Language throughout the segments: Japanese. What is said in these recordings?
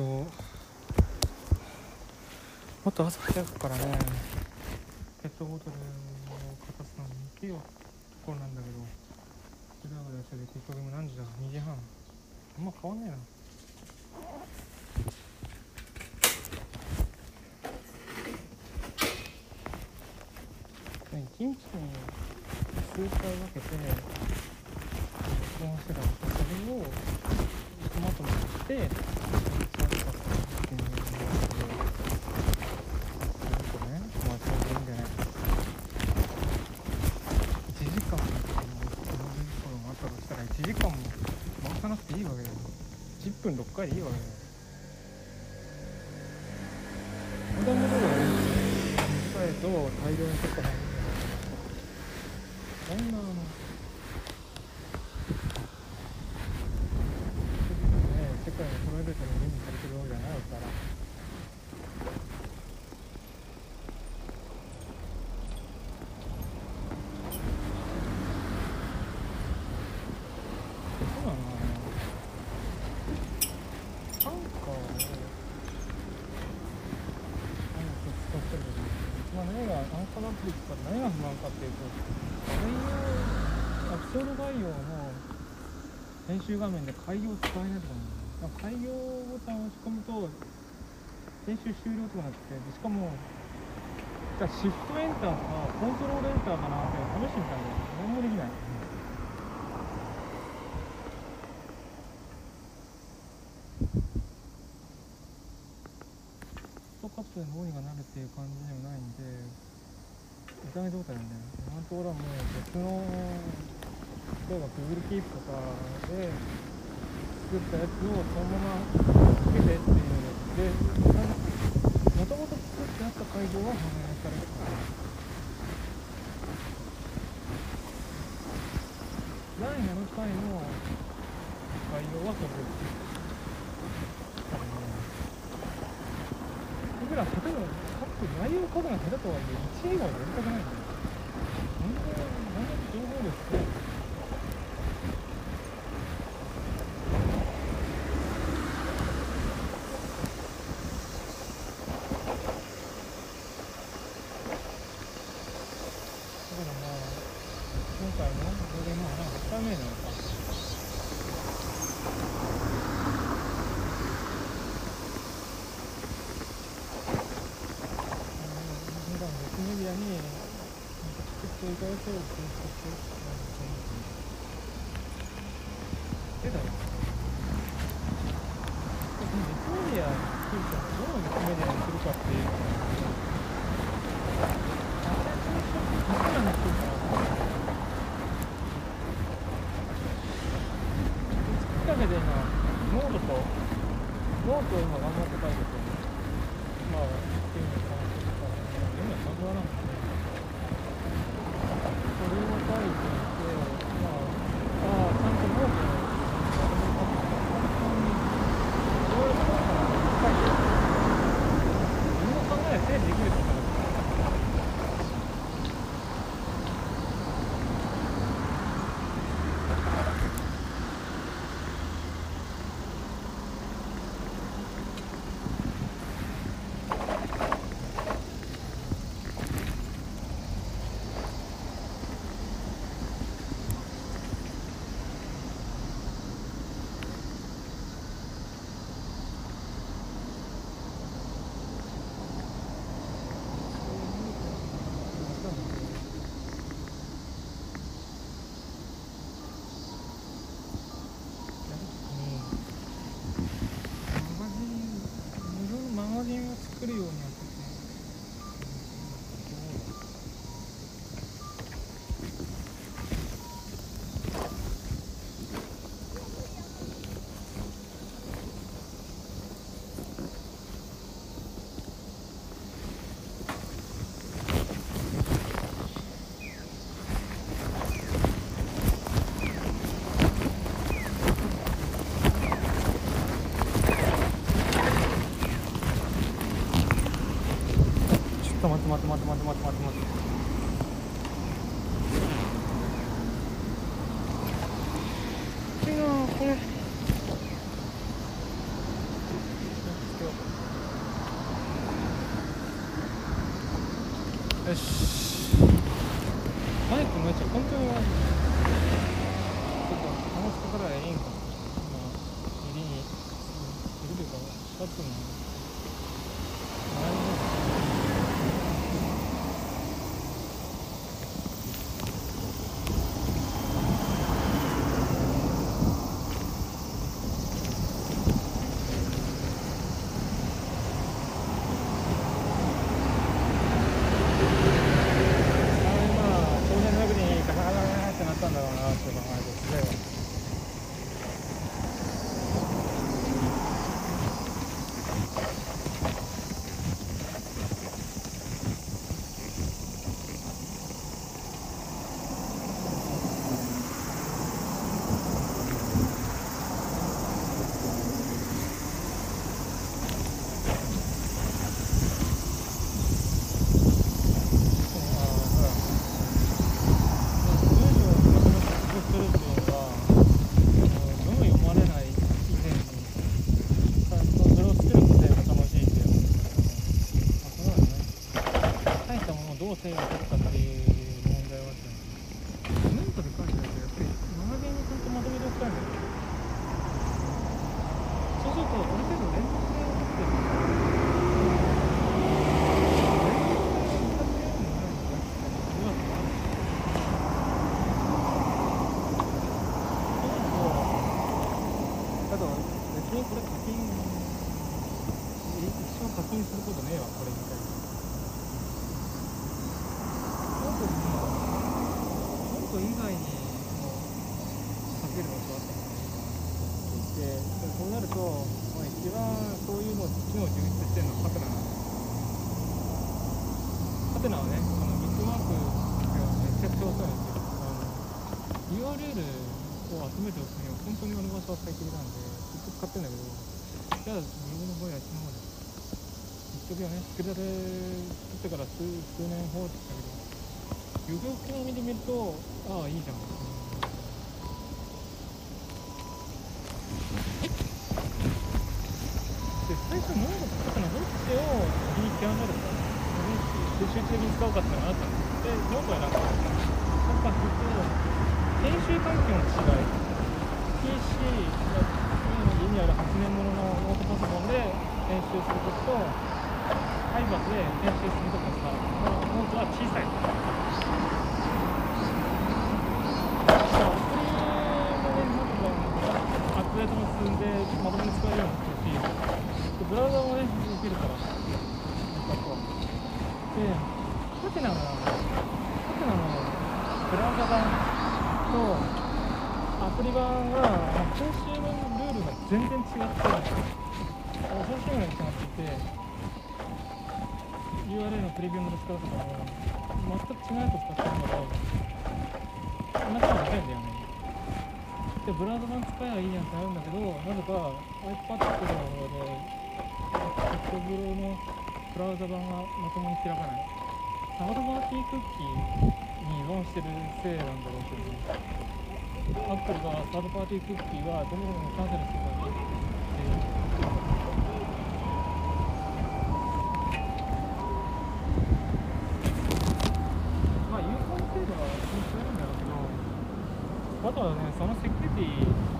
ともっと朝早くからねペットボトルを片すのに行けよところなんだけどぐだぐだしてて結局今何時だ？2時半。あんま変わんねえな。一日に数回分けて録音してたんですけどそれをトマトにして一日やったっていうのでずっとねまあそれでいいんじゃない1時間もこの頃もあったとしたら1時間も回さなくていいわけだよ10分6回でいいわけだよ子供とかねさえと大量に取った方がいいんだよそんなあのね世界のプライベートに吟味されてるわけじゃないからそうなのかなアンカーを何を使ってる時に、まあ、何がアンカーのアプリ使って何が不満かっていうと概要エピソード概要の中画面で開業使えないとかな開業ボタンを押し込むと編集終了とかなってでしかもじゃシフトエンターかコントロールエンターかなって試してみたんだけど何もできない、ストカップでどうにかなるっていう感じでもないんで痛め状態なんだよね今のところはもう別の例えば Google Keep とかで作ったやつをそのままつけてっていうのでもともと作ってあった会場は反映されてた第7回の概要はそれです僕ら例えば書く内容を書くの下手とはいえ1位以外はやりたくないんだよなんでなんで情報量少ないのだからまあ今回のこれでまあ8回目なのか普段別メディアにチケけられてから数数年放置したけどよくよくでるとああいいじゃん。で最初の高のどっちをリキャンドルか集中的に使うかってブラウド版使えばいいやんってなるんだけどなぜか iPad の方でソフトブロのブラウザ版がまともに開かない。たまたまークッキーにローンしてるせいなんだろうけどアップルがサードパーティークッキーはどんどんキャンセルしてたんであとはねその設 the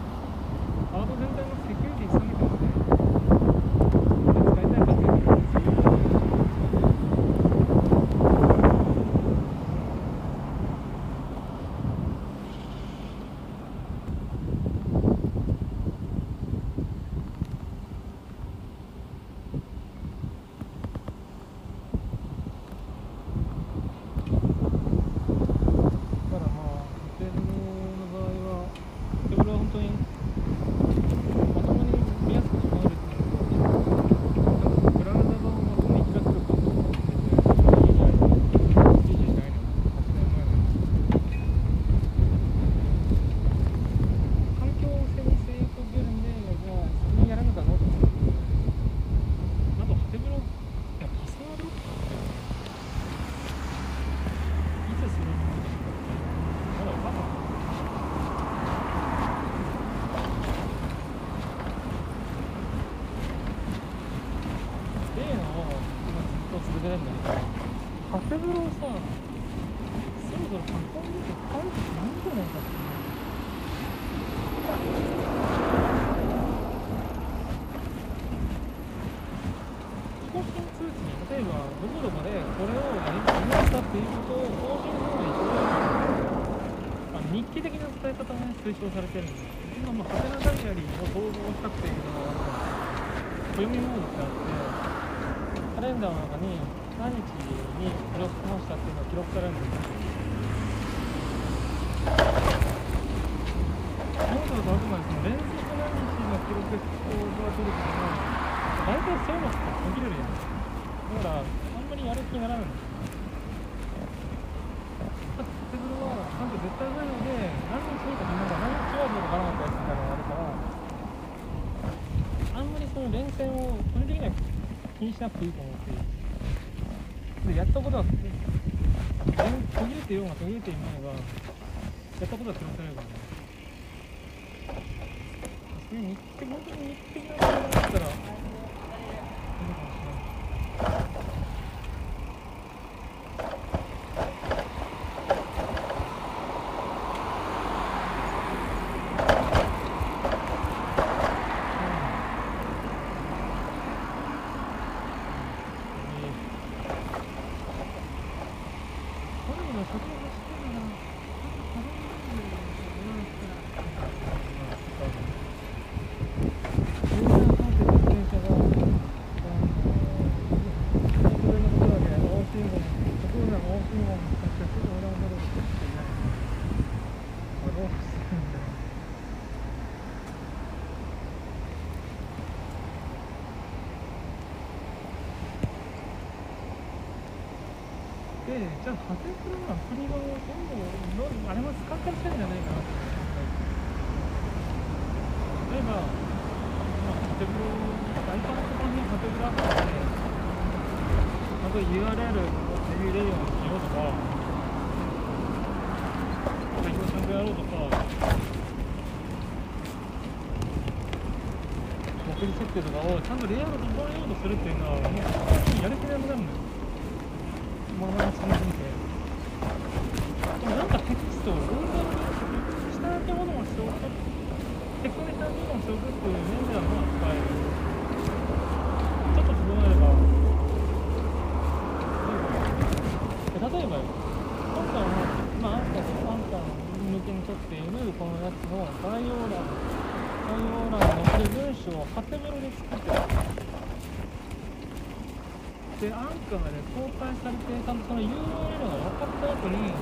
Gracias. しなくていいと思って。でやったことは途切れてようが途切れていまいがやったことはってるのをちゃんとレイアウト整えようとするっていうのは Japanese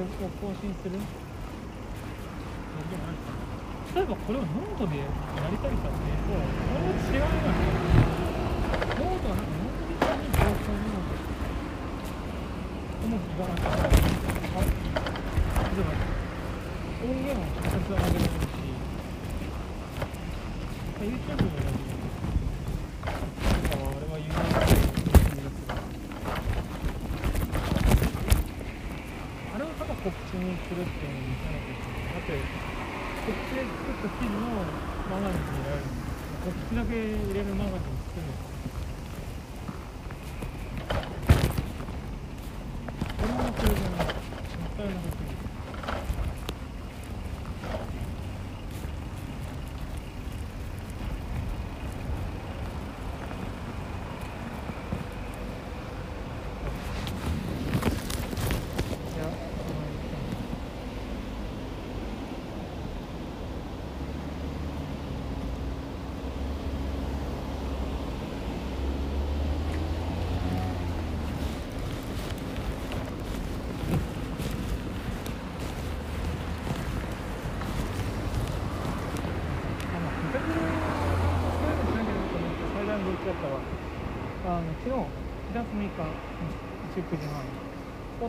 を更新する？例えばこれをノートでやりたいかっていうとこれは違うよ。ねノートはなんかノートみたいに状況に重きがあった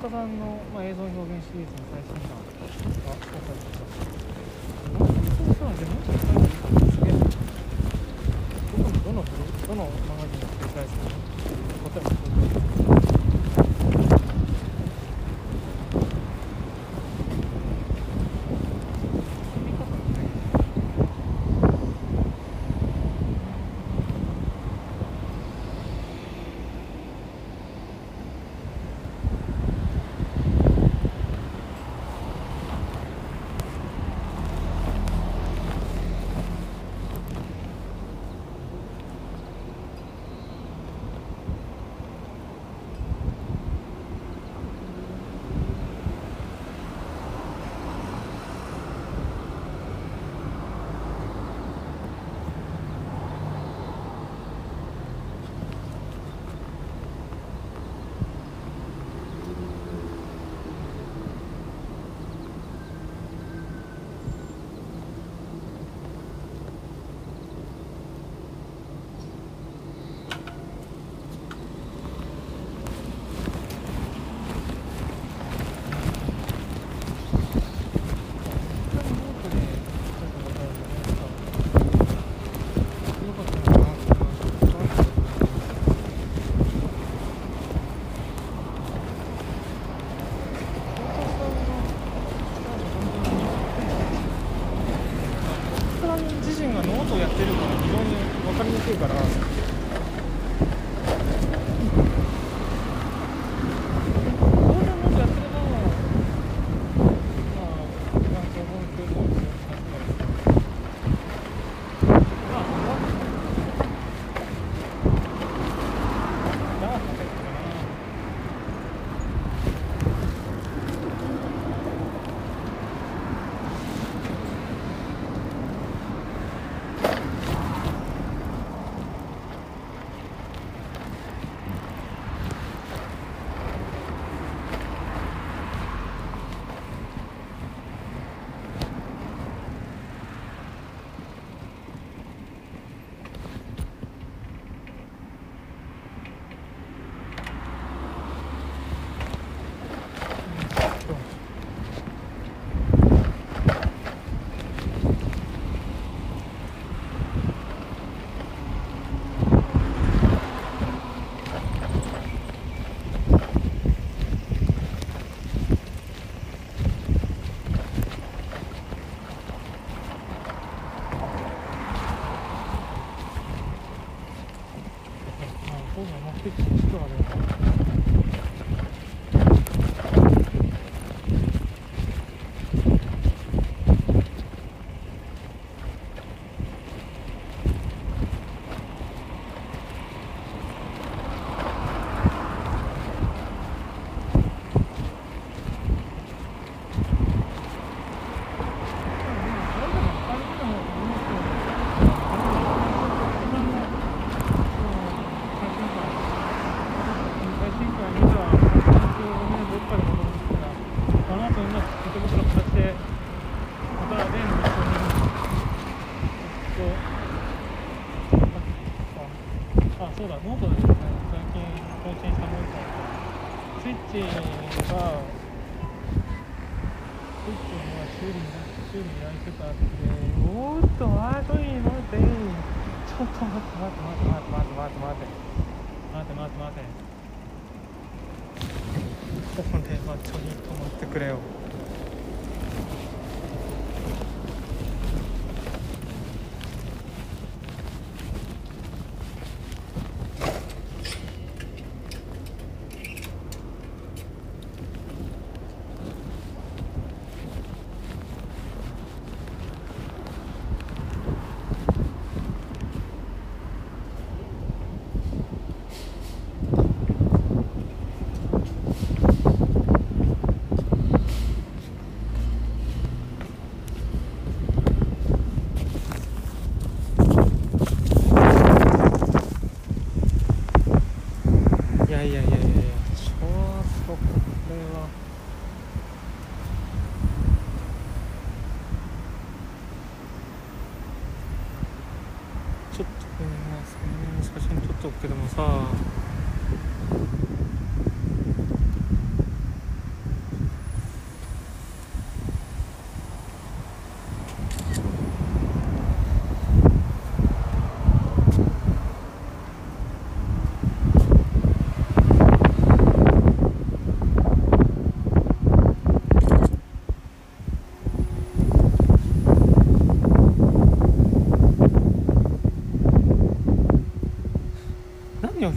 田さんの、まあ、映像表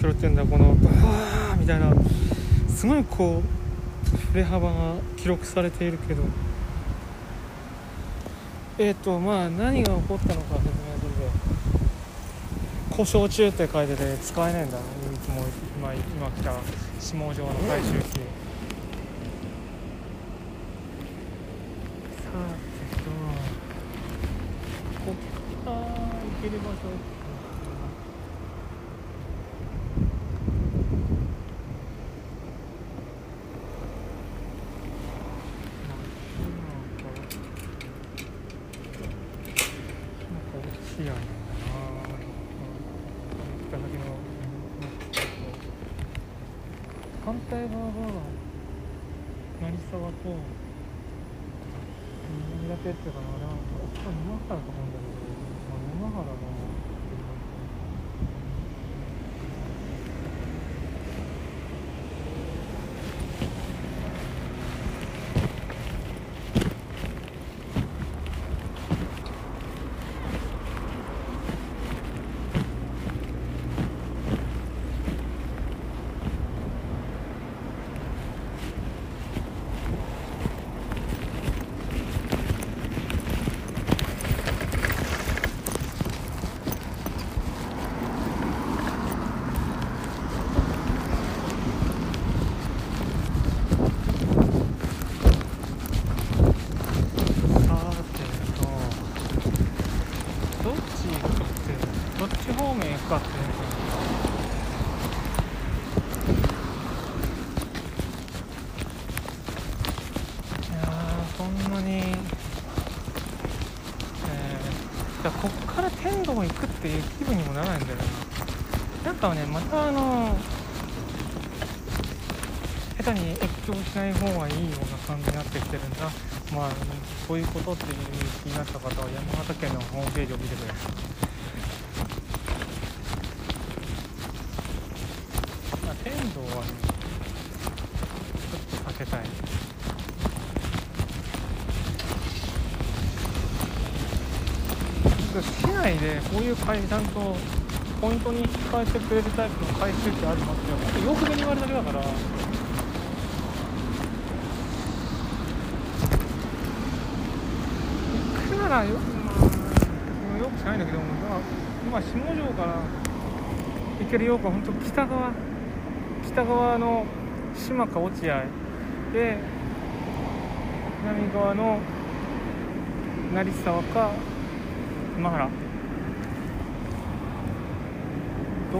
拾ってんだこのバーみたいなすごいこう振れ幅が記録されているけど。えっ、とまあ何が起こったのか説明すると故障中って書いてて使えないんだいつも今今来た下条の回収機。さあえっとこっから行ける場所視野なんだな北先の反対側が成沢と苦手っていうかなあれはこれ沼原と思うんだけど、まあ、沼原のさてとどっち行くってどっち方面行くかっていうのいやーそんなにえー、じゃあこっから天童行くっていう気分にもならないんだよな。なんかねまたあの下手に越境しない方がいいような感じになってきてるんだ。まあそういうことっていう気になった方は山形県のホームページを見てくださいまあ天童はねちょっと避けたい市内でこういう会ちゃんとポイントに引き換えてくれるタイプの回収機あるのってよく目に言われるだけだから。行くならよ,、まあ、よくしないんだけどまあ今下条から行けるようか本当北側北側の島か落合で南側の成沢か今原。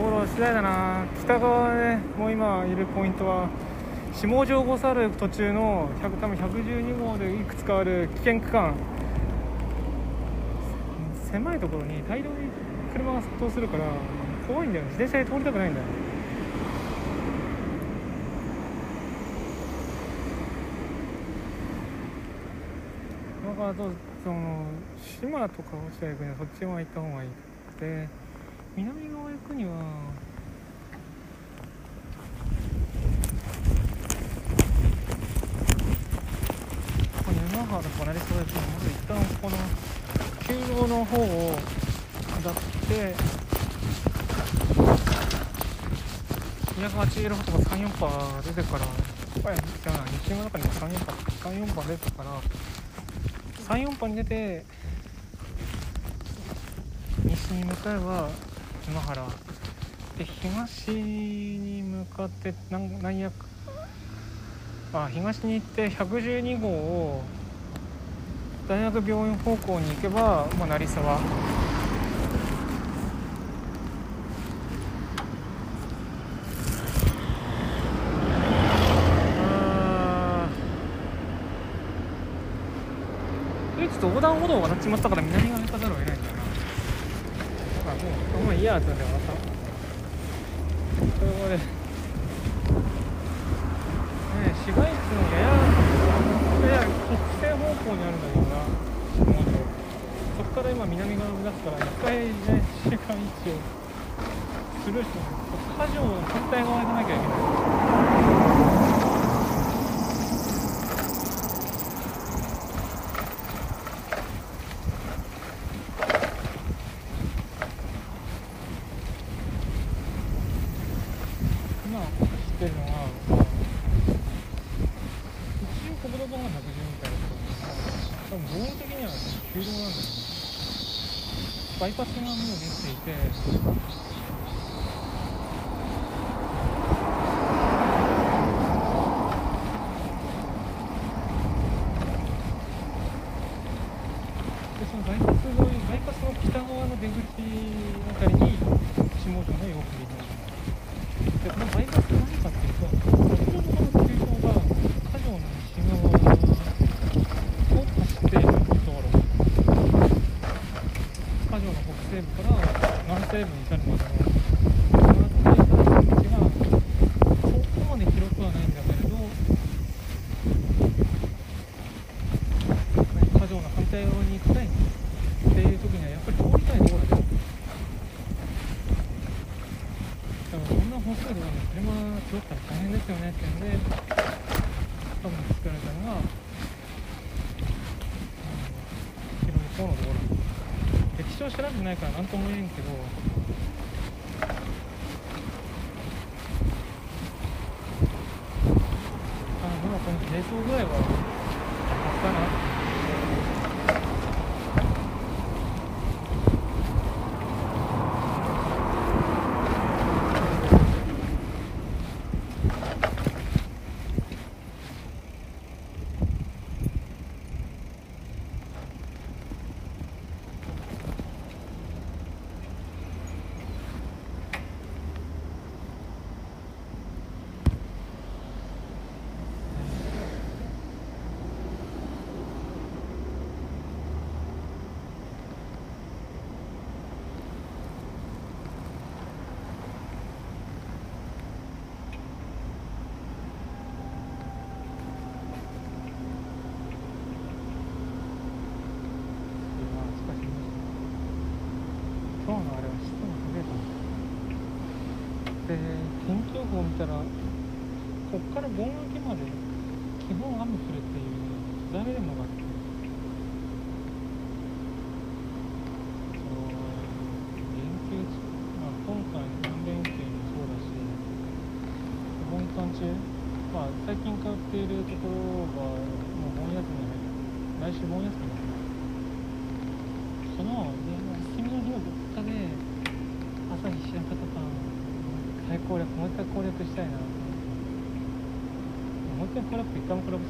道路次第だな北側でもう今いるポイントは下条五猿途中の100多分112号でいくつかある危険区間狭いところに大量に車が殺到するから怖いんだよ自転車で通りたくないんだよだからその島とか落合行くにはそっち側行った方がいいくて南側行くにはここ沼原とかなりそうですけどまず一旦この旧道の方を下って280とか34パー出てからやじゃあ西の中にも34パー34パー出てから34パーに出て西に向かえば今原。で東に向かってなんなんやあ東に行って112号を大学病院方向に行けば、まあ、成沢。あー。えちょっと横断歩道を渡っちまったから南側嫌だったんだよまたそれもねね市街地のやややや北西方向にあるんだけどなそこから今南側を目指すから一回ね市街地をスルーしてもう火事の反対側行かなきゃいけない。lives. ないから何とも言えんけど。たらこっから盆明けまで基本雨降るっていう誰でもが 클럽 백담 클럽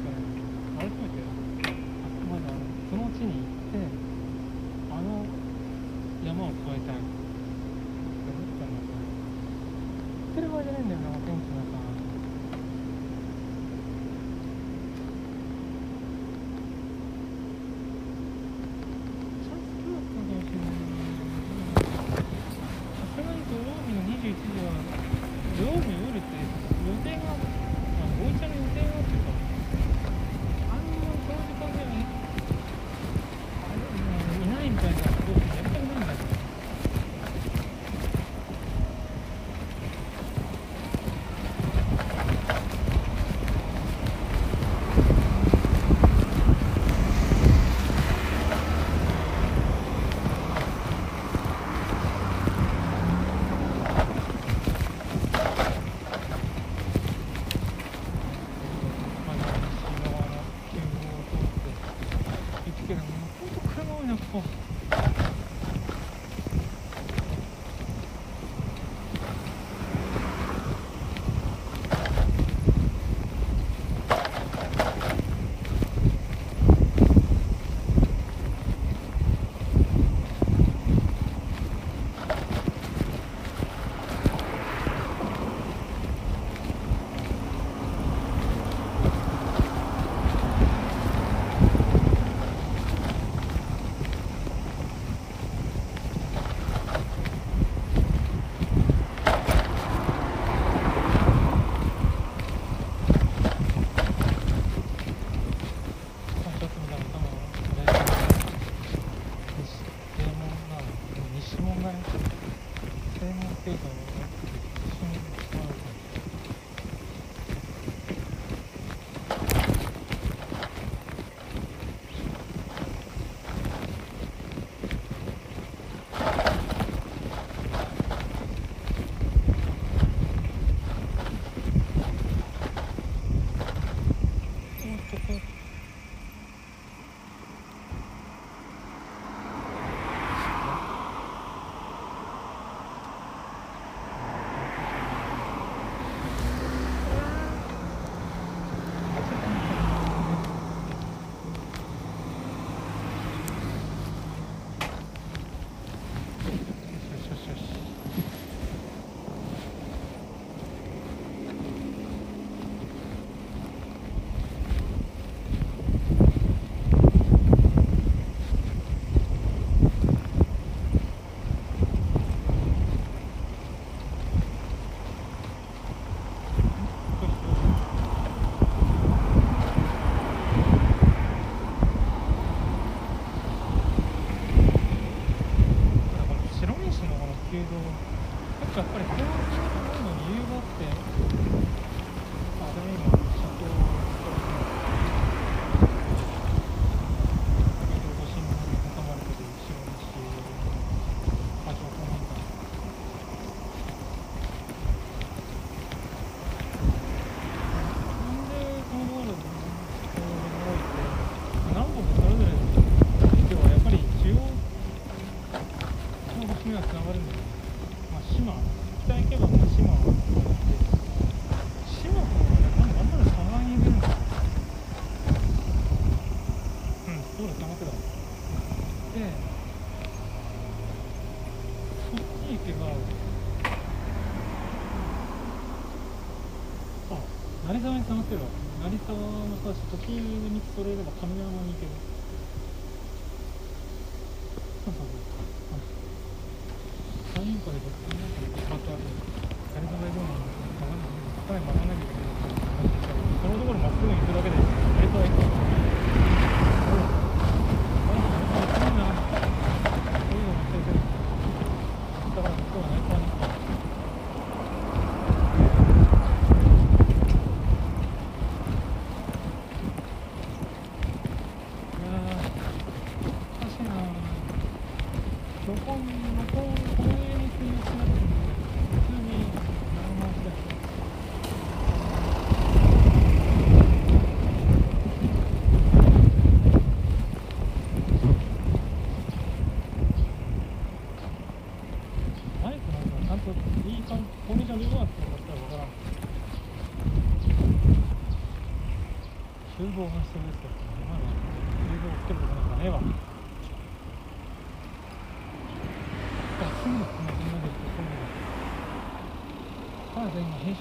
成田成田もそうだし時にそれれば神山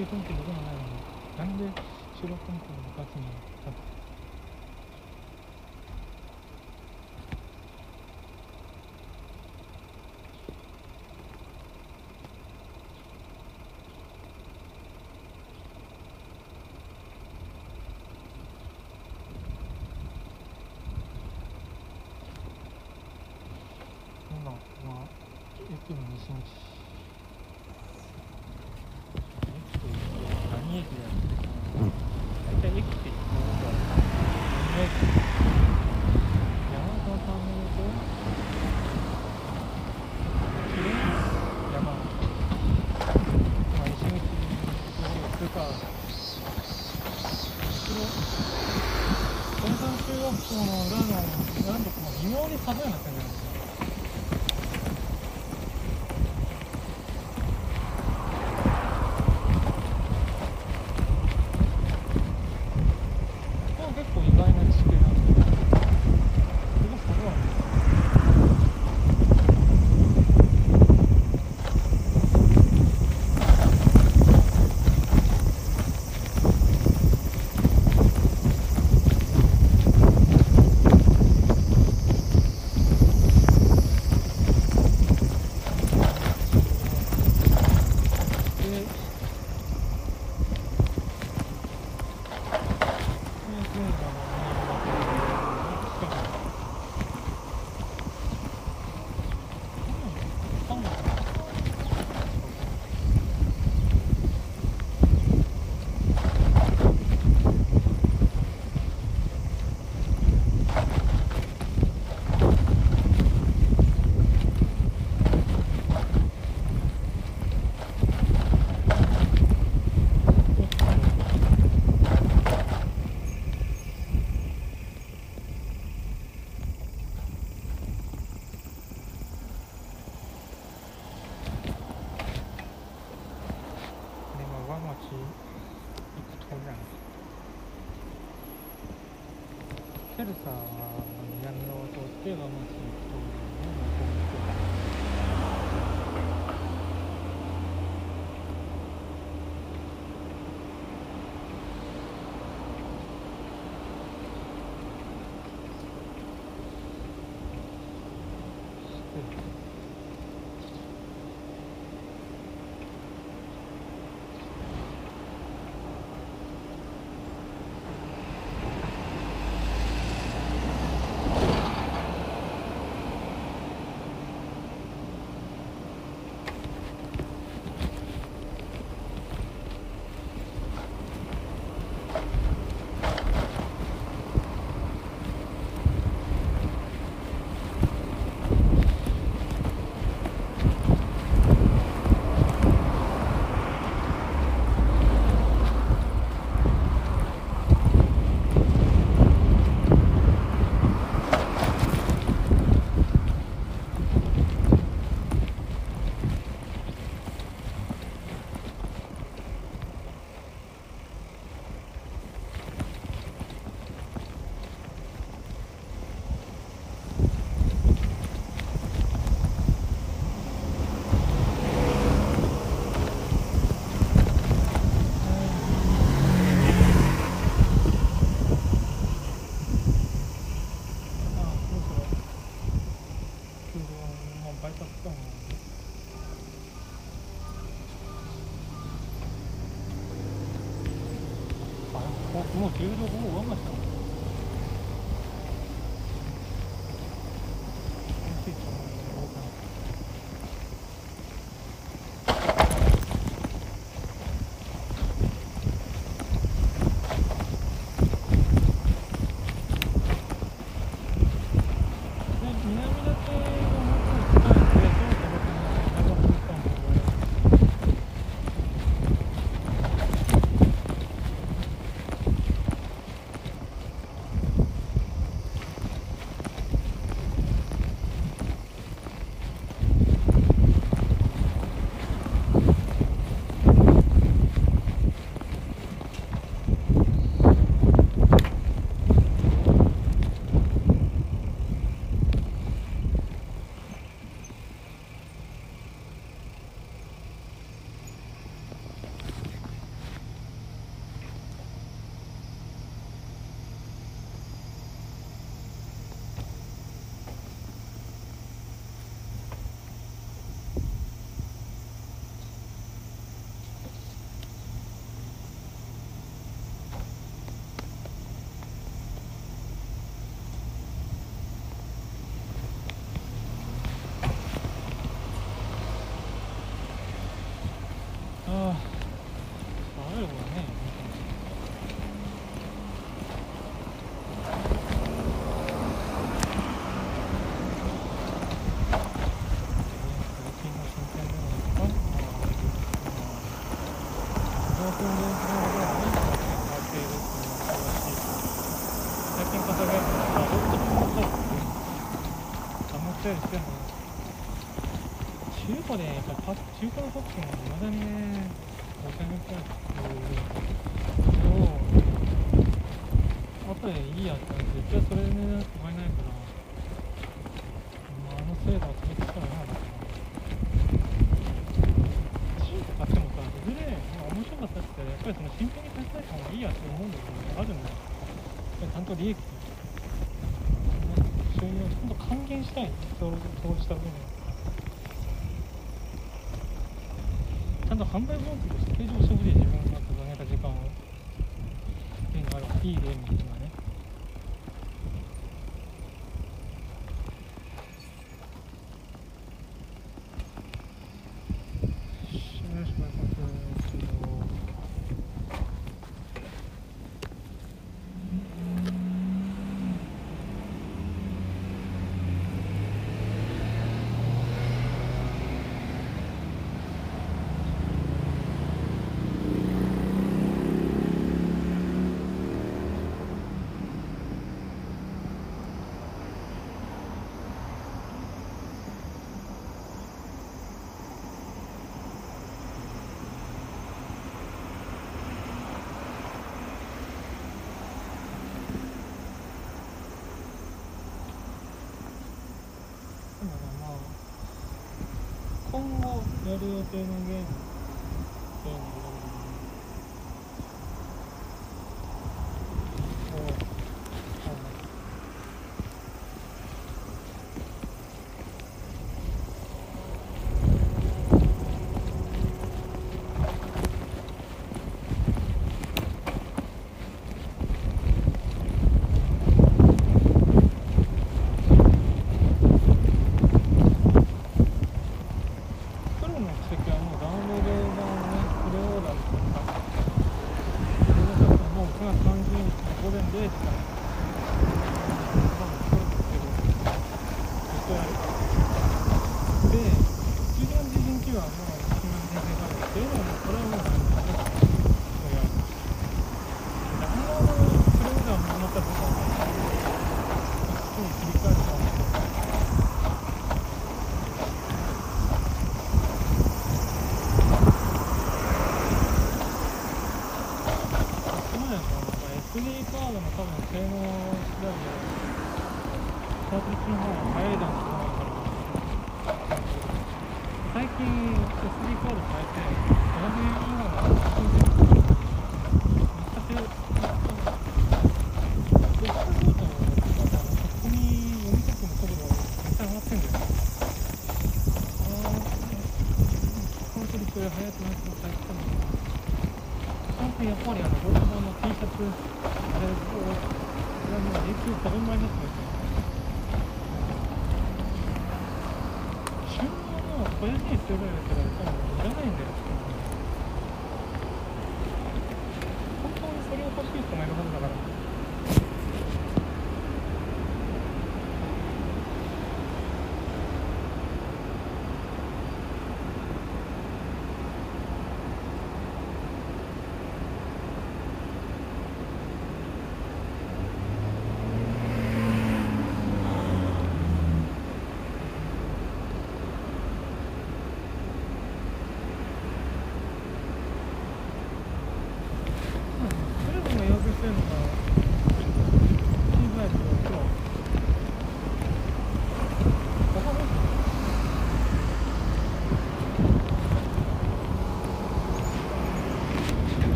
定根拠どこもな。いのになんで収録根拠の部活につ今駅西販売文句左予定のゲーム。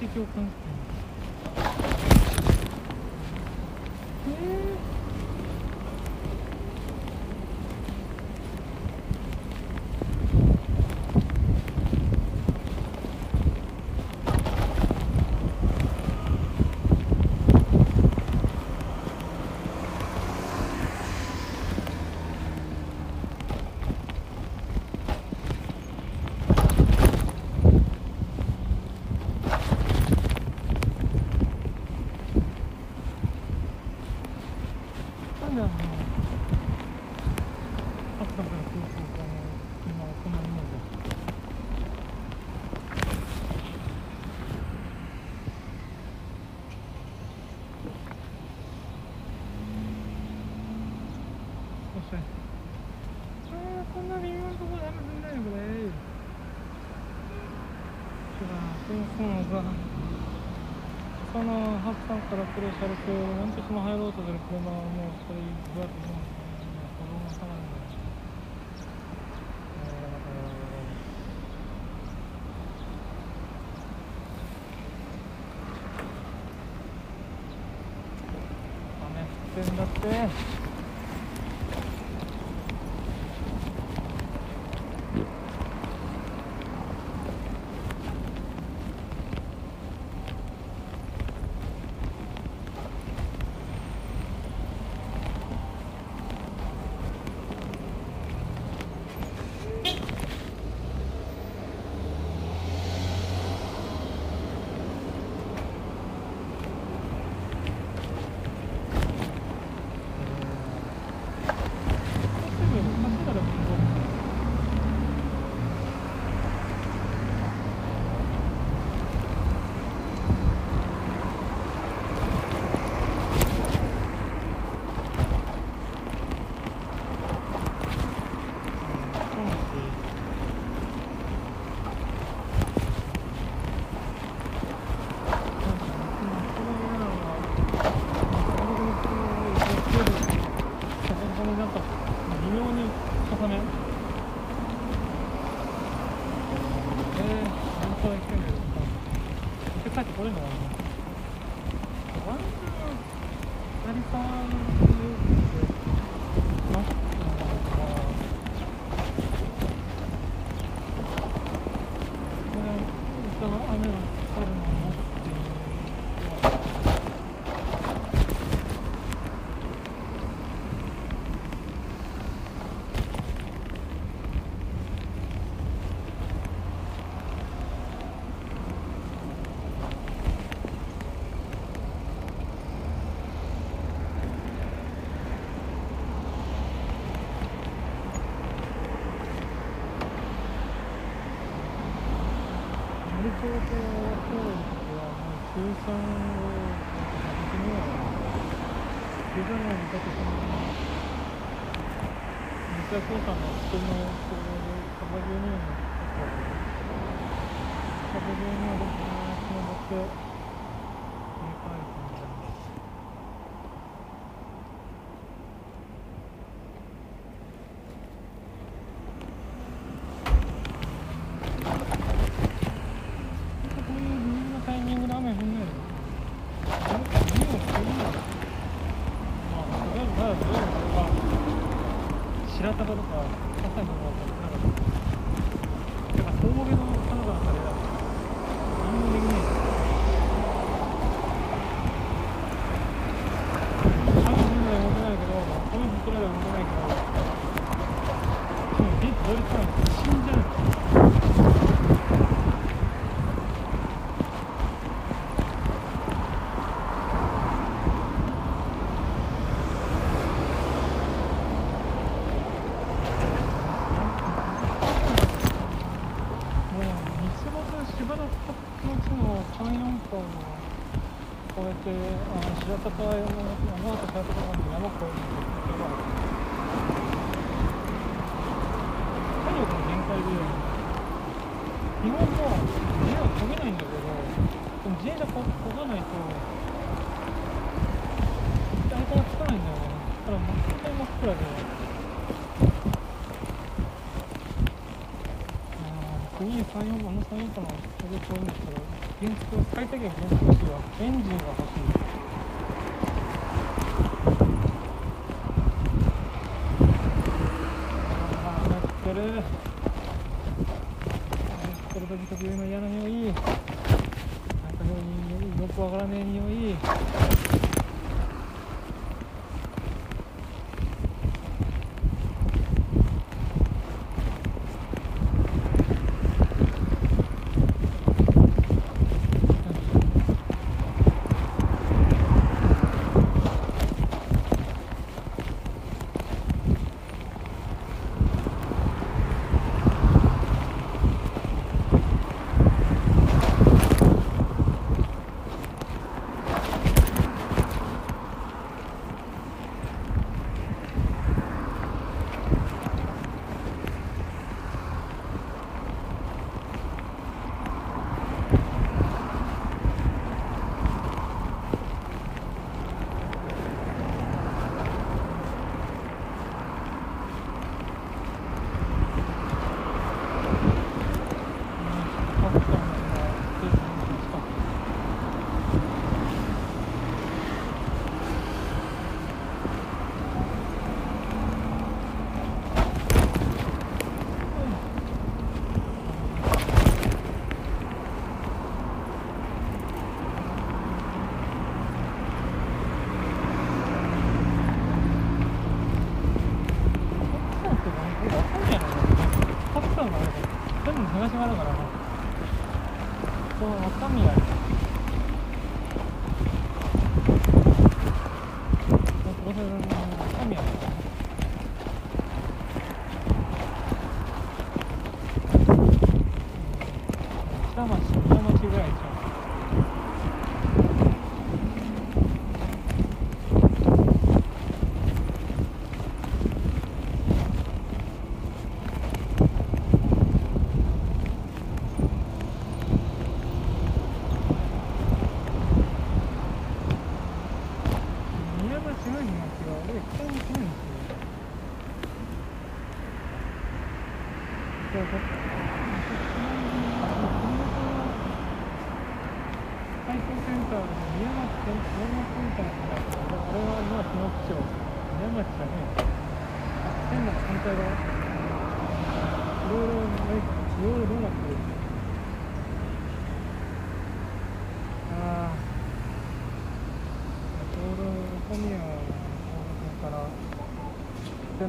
Давайте тёплым. からプレシャル系を何とも入ろうとする車はもうそれどうやっても歩道が下がるんだ雨降ってんだって。日本も自は漕げないんだけど、でも自こ漕がないと、がつかないんだよ。だもう絶っ。ああ、次に3、4、あの3、4かの、ちょうどちょういんですけど、原付は最低限原付はエンジン特有の嫌な匂い。なんかよくわからねえ匂い。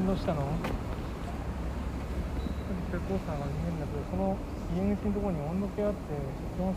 んどうしたの？さが見えるんだけどその入り口のところに温度計あって気温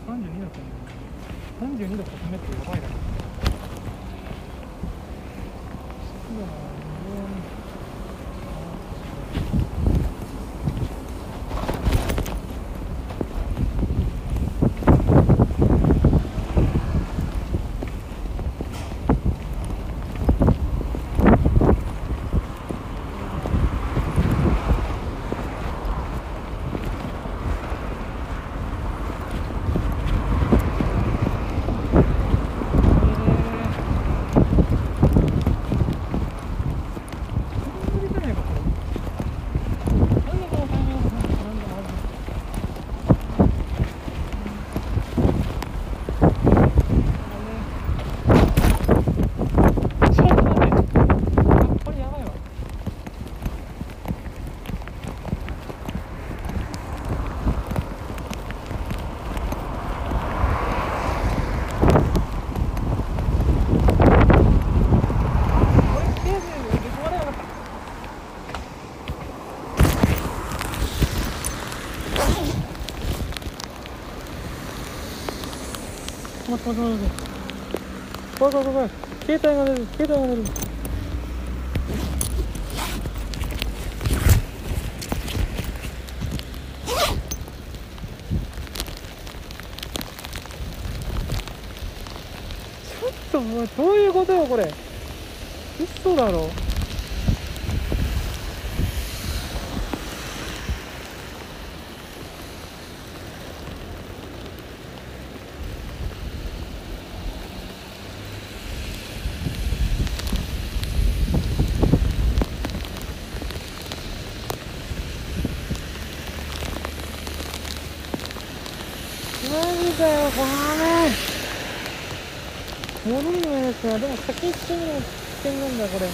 怖い怖い怖い携帯が出る携帯が出る。ちょっともうどういうことよこれ。嘘だろマジだよこの雨戻んないやつがでも先行ってみるの危険なんだこれ。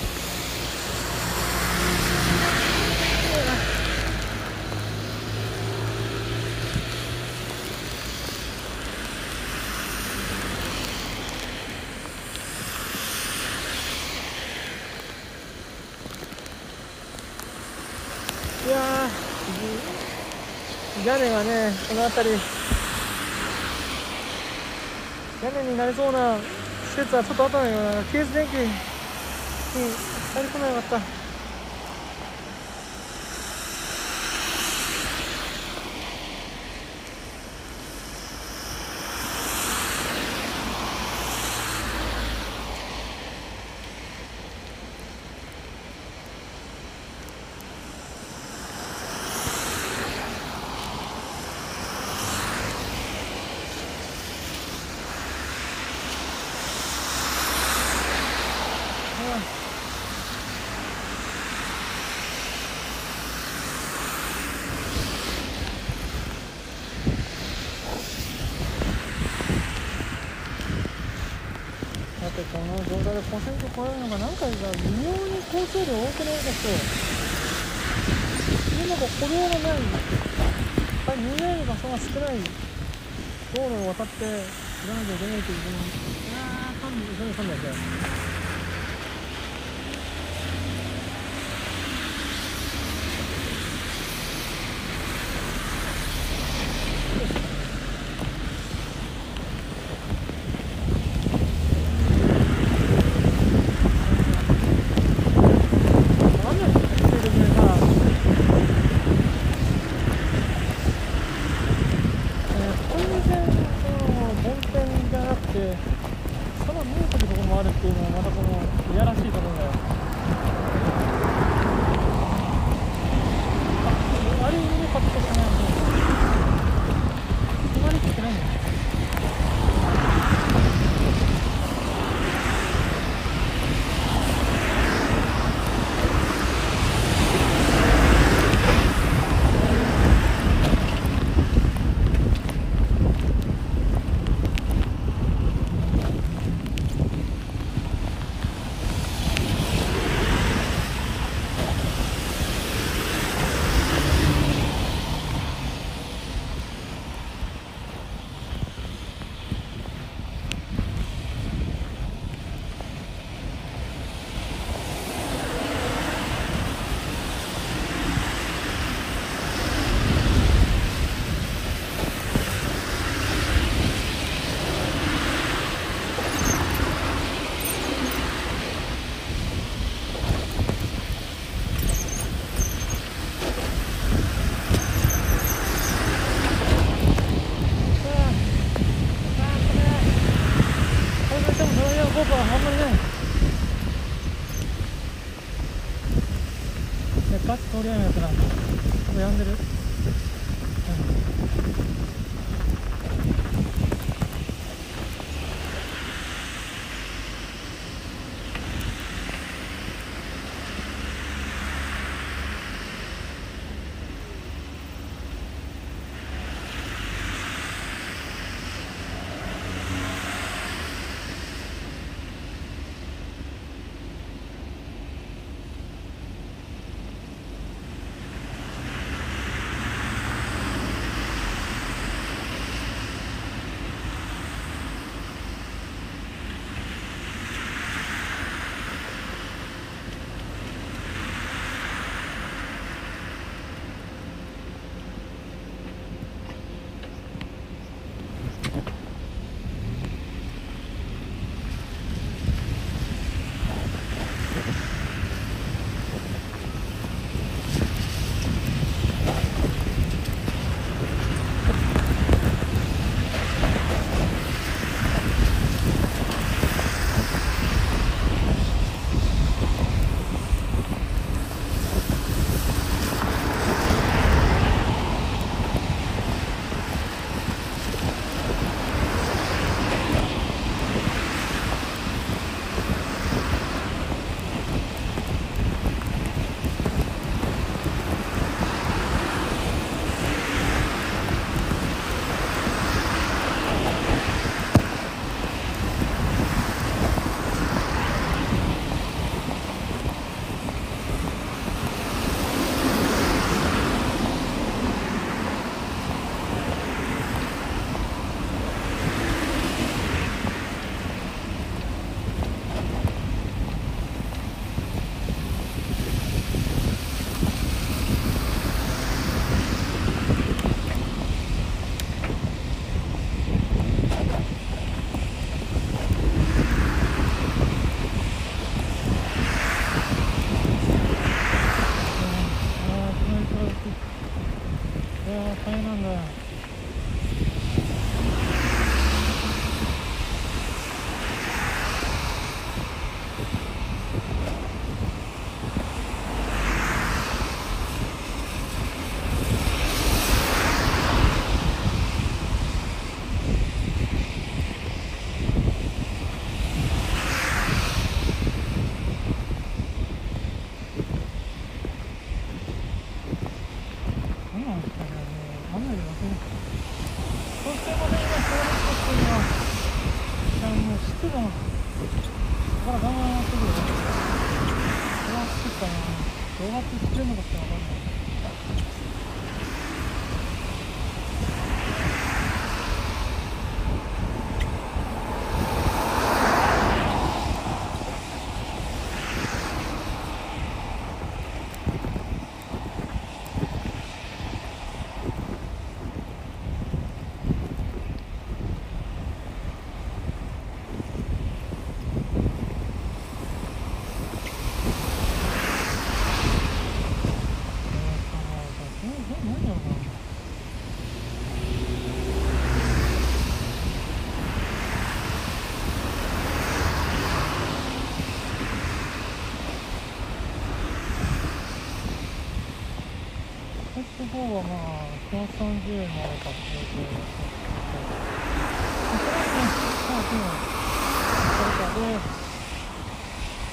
いや屋根がねこの辺り。屋根になりそうな施設はちょっとあったんだけどなケース電気に入り込めなかった。こういうのがなんか微妙に交通量多くないかと今が歩道がない。やっぱり2レがそんな少ない道路を渡って行かなきゃいけないというふうああやー3 3 3 3 3あ130円もあるかっていうとそれはねまあでもそれかで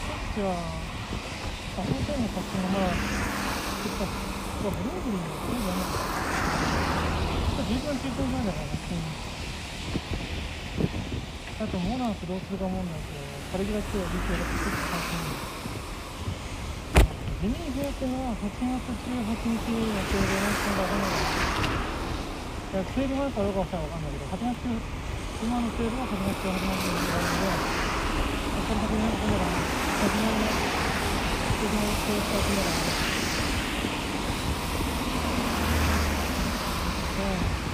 さっきはあ本当に買ってもまだちょっとうブローブリーのそうじゃないちょっと十分中分前だからねあとモナースどうす。るか問題とカリグラスをリスをちょっと関係ジミー・フェアってのは8月18日の予定で練習が行われるいやセール前かどうかはさわかんないけど8月今のセールは8月から始まってるのでこれ始まるから始まる次のセールが始まる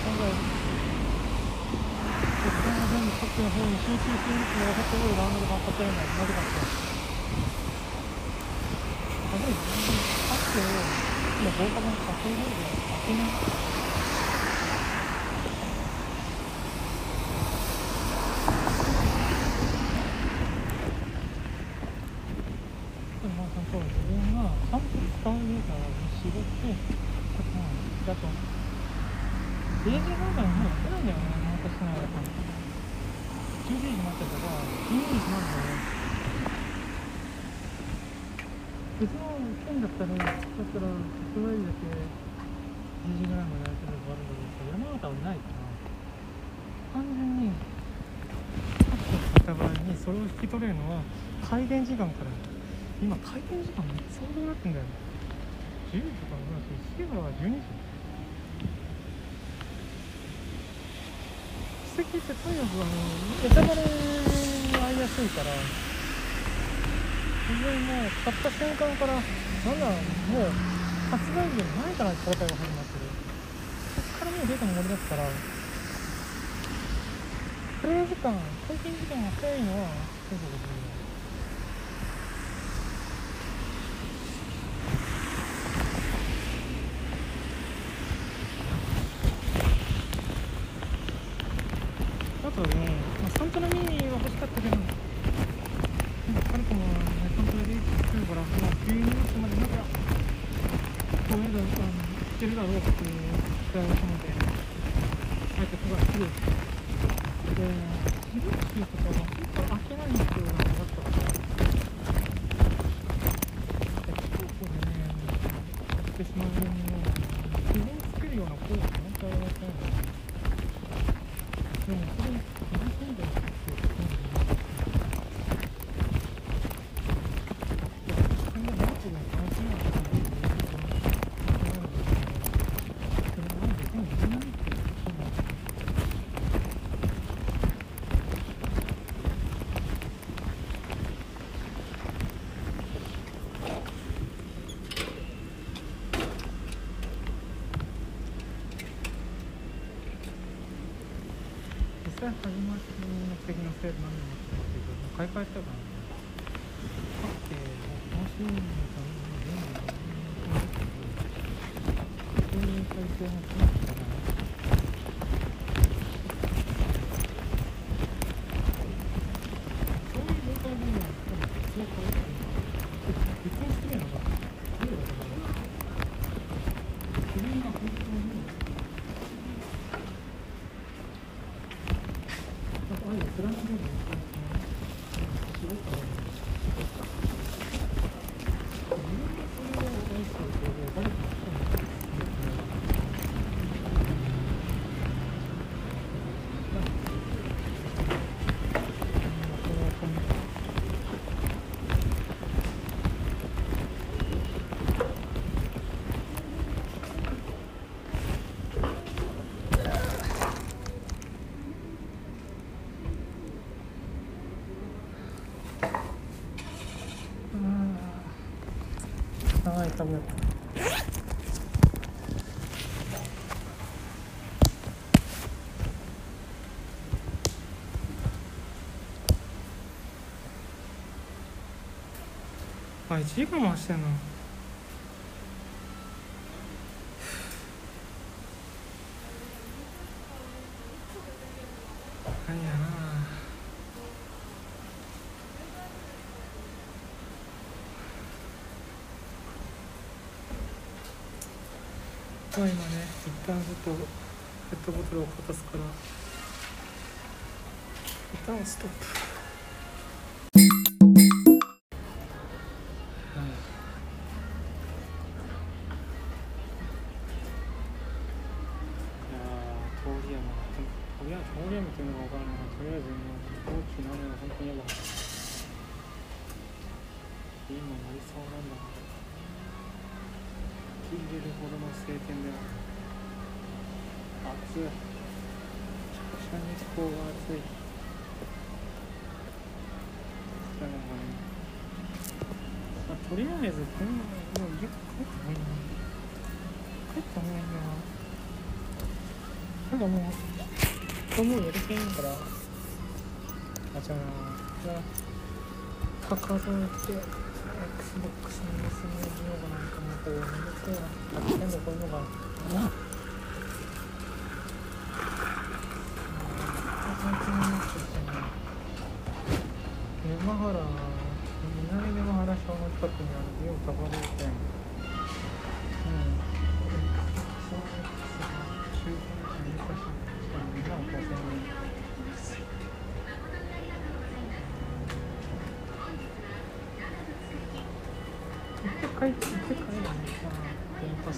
今回時間が全部トップの方に集中するっていうのがホットボールラウンドで頑張ったようななぜかってやっぱりパックを今豪華版稼いでるで稼いないでもまあそう自分がちゃんと使うデータを絞ってうんだとデータ判断もやってないんだよね私のやっぱり10時になったりとか12時になるんだよね別の県だったら、だったら、そのよりだけ10時ぐらいまでやってるのがあるんだけど、山形はないから、単純に、パッと買った場合に、それを引き取れるのは、開店時間から、今、開店時間めっちゃ遅くなってんだよ。10時とかもだし、昼は12時。奇跡ってとにかくあの、ネタバレに遭いやすいから、本当にもう買った瞬間からなんだろうもう発売日より前から戦いが始まってるそっからもうデータも盛り出すからプレイ時間解禁時間が早いのは結構ですねあとね、まあ、サントラミニは欲しかったけどカルコもね、サントラで作るから、もう牛乳までなんか、こういうの、あの、知ってるだろうっていう期待を込めて、あえて9月すぐ。で、昼時とかは、結構開けないっていうのが分かったから、で、結構でね、買ってしう分の、基本つけるようなコードなん。かやられたいのでも、それ、自分でんだよって言って、そんなマークが関係ないからね、それは別に言えないっていうことなんだ実際始まって目的のセール何年もってますけど、もう買い替えしたからね。だって、もう楽しみのために全部そういう体制も決まったから、そういう状態でね、多分別の買うっていうのは、別にしてるのが、いいのかな。自分が本当に、なんかああいうフランス料理の感じね、すごく合うね。自分がそれを愛していて、誰かの人にすごくね前多分。あ1時間回してんの何やなまあ今ね一旦ちょっとペットボトルを片すから。一旦ストップ。るほどの晴天である暑いめちゃくちゃ日光が暑いだからねまあ、とりあえずこんなもう家帰った方がいいな帰った方がいいななんかもう今日もうやる気ないからあじゃあカカロン行ってのがなんかもうこう眠くせえなあ全部こういうのが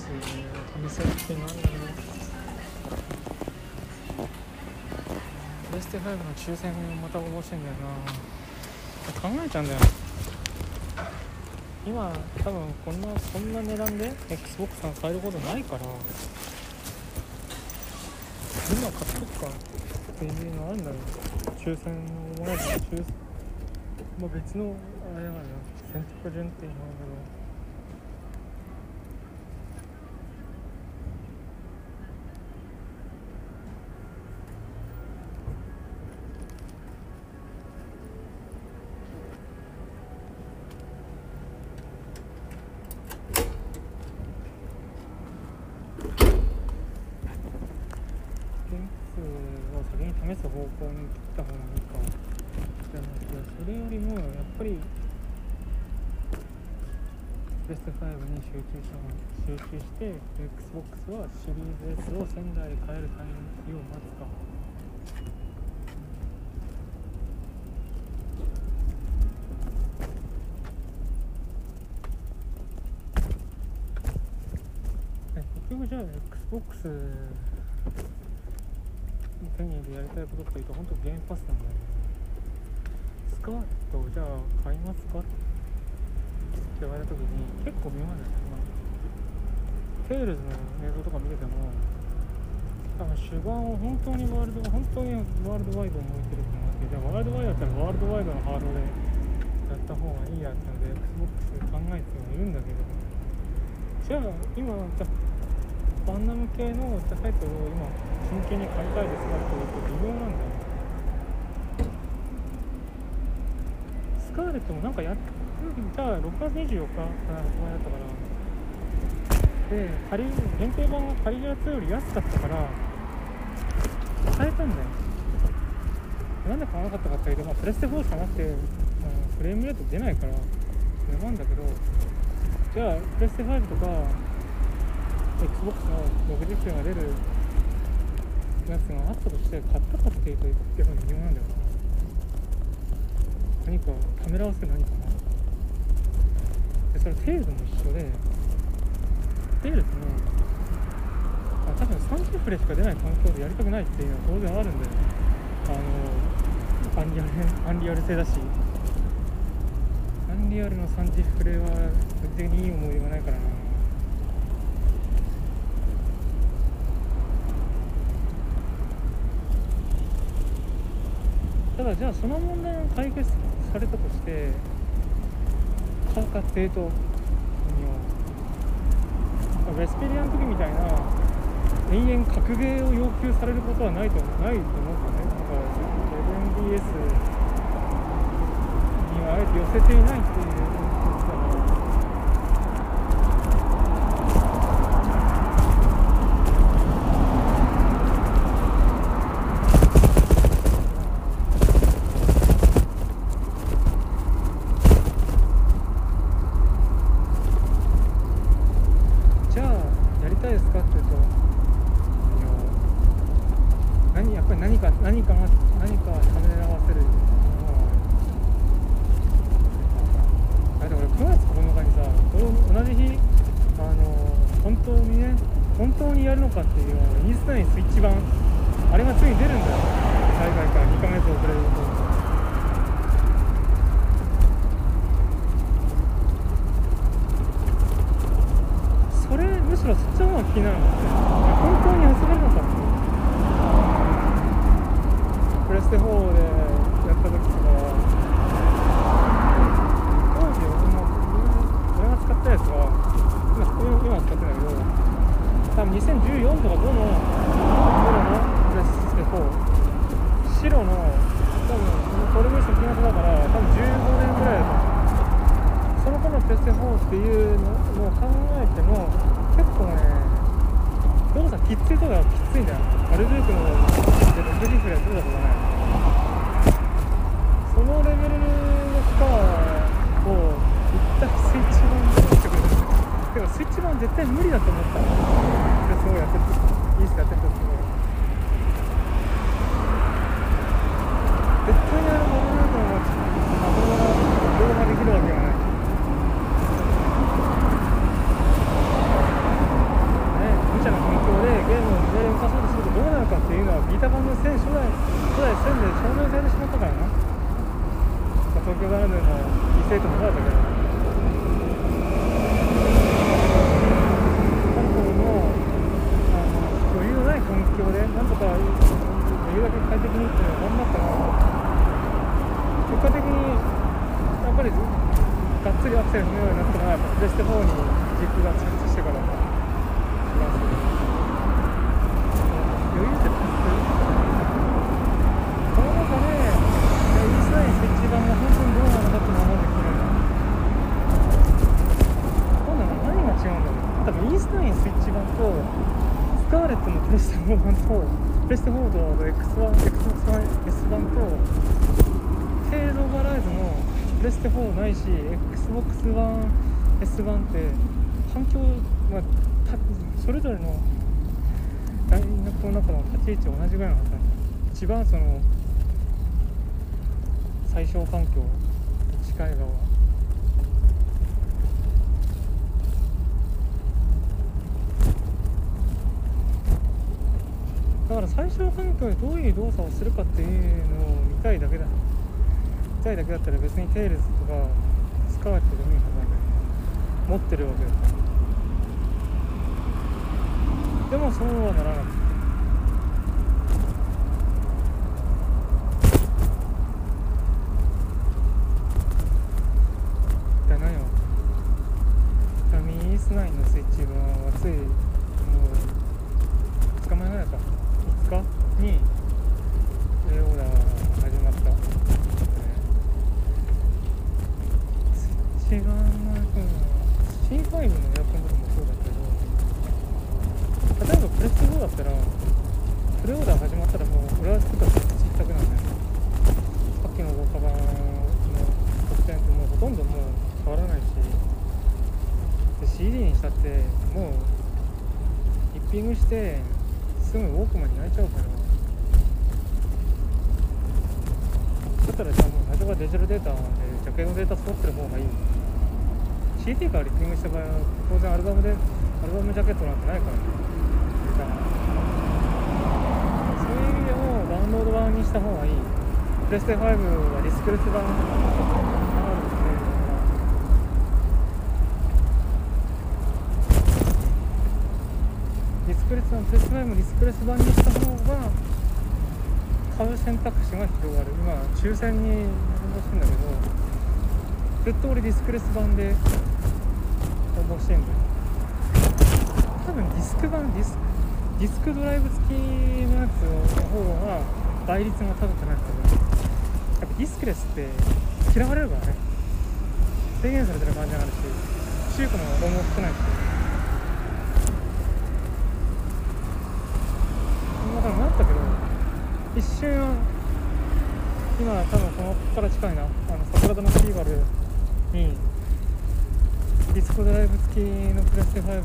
ゲームパス試せるっていうのあるんだけどプレステ5の抽選また応募してんだよな。考えちゃうんだよ今多分こんなこんな値段で XBOX さん買えることないから。今買っとくかっていうのあるんだよ。抽選のもらえる抽選。まあ別のあれだから選択順っていうのあるけど点数を先に試す方向に切った方がいいかじゃないけどそれよりもやっぱりプレステ5に集中した集中して XBOX はシリーズ S を仙台で買えるタイミングを待つか結局じゃあ XBOX 手に入れやりたいことというと本当ゲームパスなんだよね。スカートじゃあ買いますか？って言われた時に結構微妙なんだよなテイルズの映像とか見てても多分主眼を本当にワールド本当にワールドワイドに置いてると思ってじゃあワールドワイドだったらワールドワイドのハードでやった方がいいやってので XBOX で考えてはいるんだけどじゃあ今じゃあバンナム系のタイトルを今真剣に買いたいですか？っていうと微妙なんだよねスカーレットもなんかやっじゃあ6月24日から発売だったからで仮限定版が仮ジャー2より安かったから買えたんだよ。なんで買わなかったかっていうと、まあ、プレステ4しかなくて、あフレームレート出ないからそれなんだけどじゃあプレステ5とか XBOX の60点が出るやつがあったとして買ったかっていうとやっぱり微妙なんだよな。何かためらわせ何かな？でそれテールも一緒でテールズもあ多分30フレしか出ない環境でやりたくないっていうのは当然あるんだよあのアンリアルアンリアル製だし。アンリアルの30フレは個人的にいい思い出がないからな。ただじゃあその問題が解決されたとして管轄性とうをウェスペリアの時みたいな延々格ゲーを要求されることはないと思うないと思うんでね。だから 7BS にはあえて寄せていないっていうステ4ないし XBOX1S1 って環境、まあ、それぞれのラインナップの中の立ち位置は同じぐらいのはな。一番その最小環境近い側。だから最小環境でどういう動作をするかっていうのを見たいだけだ。たいだけだったら別にテイルズとかスカーレットでもいいはなんだ持ってるわけだから。でもそうはならなくて。レステ5はディスクレス版なんですけれどもディスクレス版プレス5もディスクレス版にした方が買う選択肢が広がる今抽選に応募してんだけどずっと俺ディスクレス版で応募してんだよ多分ディスク版ディスクディスクドライブ付きのやつの方が倍率が高くなってる。ディスクレスって嫌われるからね制限されてる感じがあるし中古のロムも少ないしだからなったけど一瞬今多分このここから近いなあの桜田のフィーバルにディスコドライブ付きのプレステ5が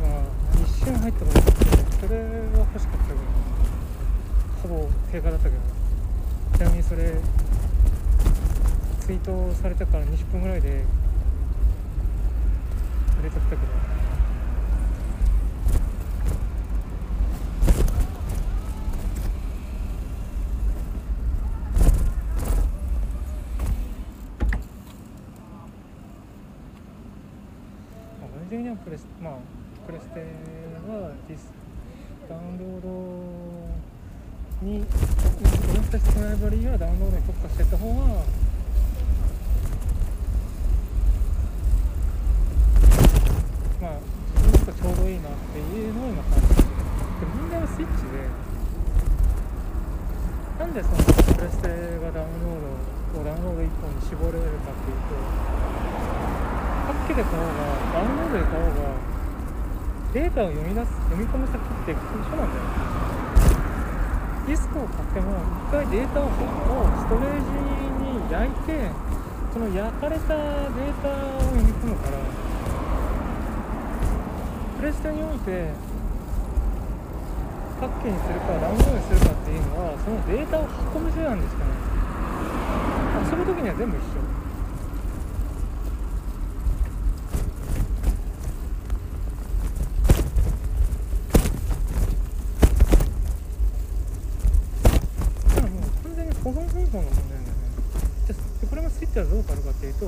一瞬入ったことがあってそれは欲しかったけどほぼ定価だったけどちなみにそれツイートされてから20分ぐらいで売れちゃったけど。まあ個人的にはプレスまあプレステはディスダウンロードにプレステのライブラリーはダウンロードに特化してた方がまあ自分とちょうどいいなっていうのを今感じてるで問題はスイッチでなんでそのプレステがダウンロードをダウンロード1本に絞れるかっていうとパッケで買おうがダウンロードで買おうがデータを読み出す読み込む先って一緒なんだよディスクを買っても一回データをストレージに焼いてその焼かれたデータを読み込むからプレステにおいてパッケにするかダウンロードするかっていうのはそのデータを運ぶ手段でしかない遊ぶ時には全部一緒だからもう完全に保存方法の問題なんだよねじゃあこれがスイッチはどう変わるかっていうと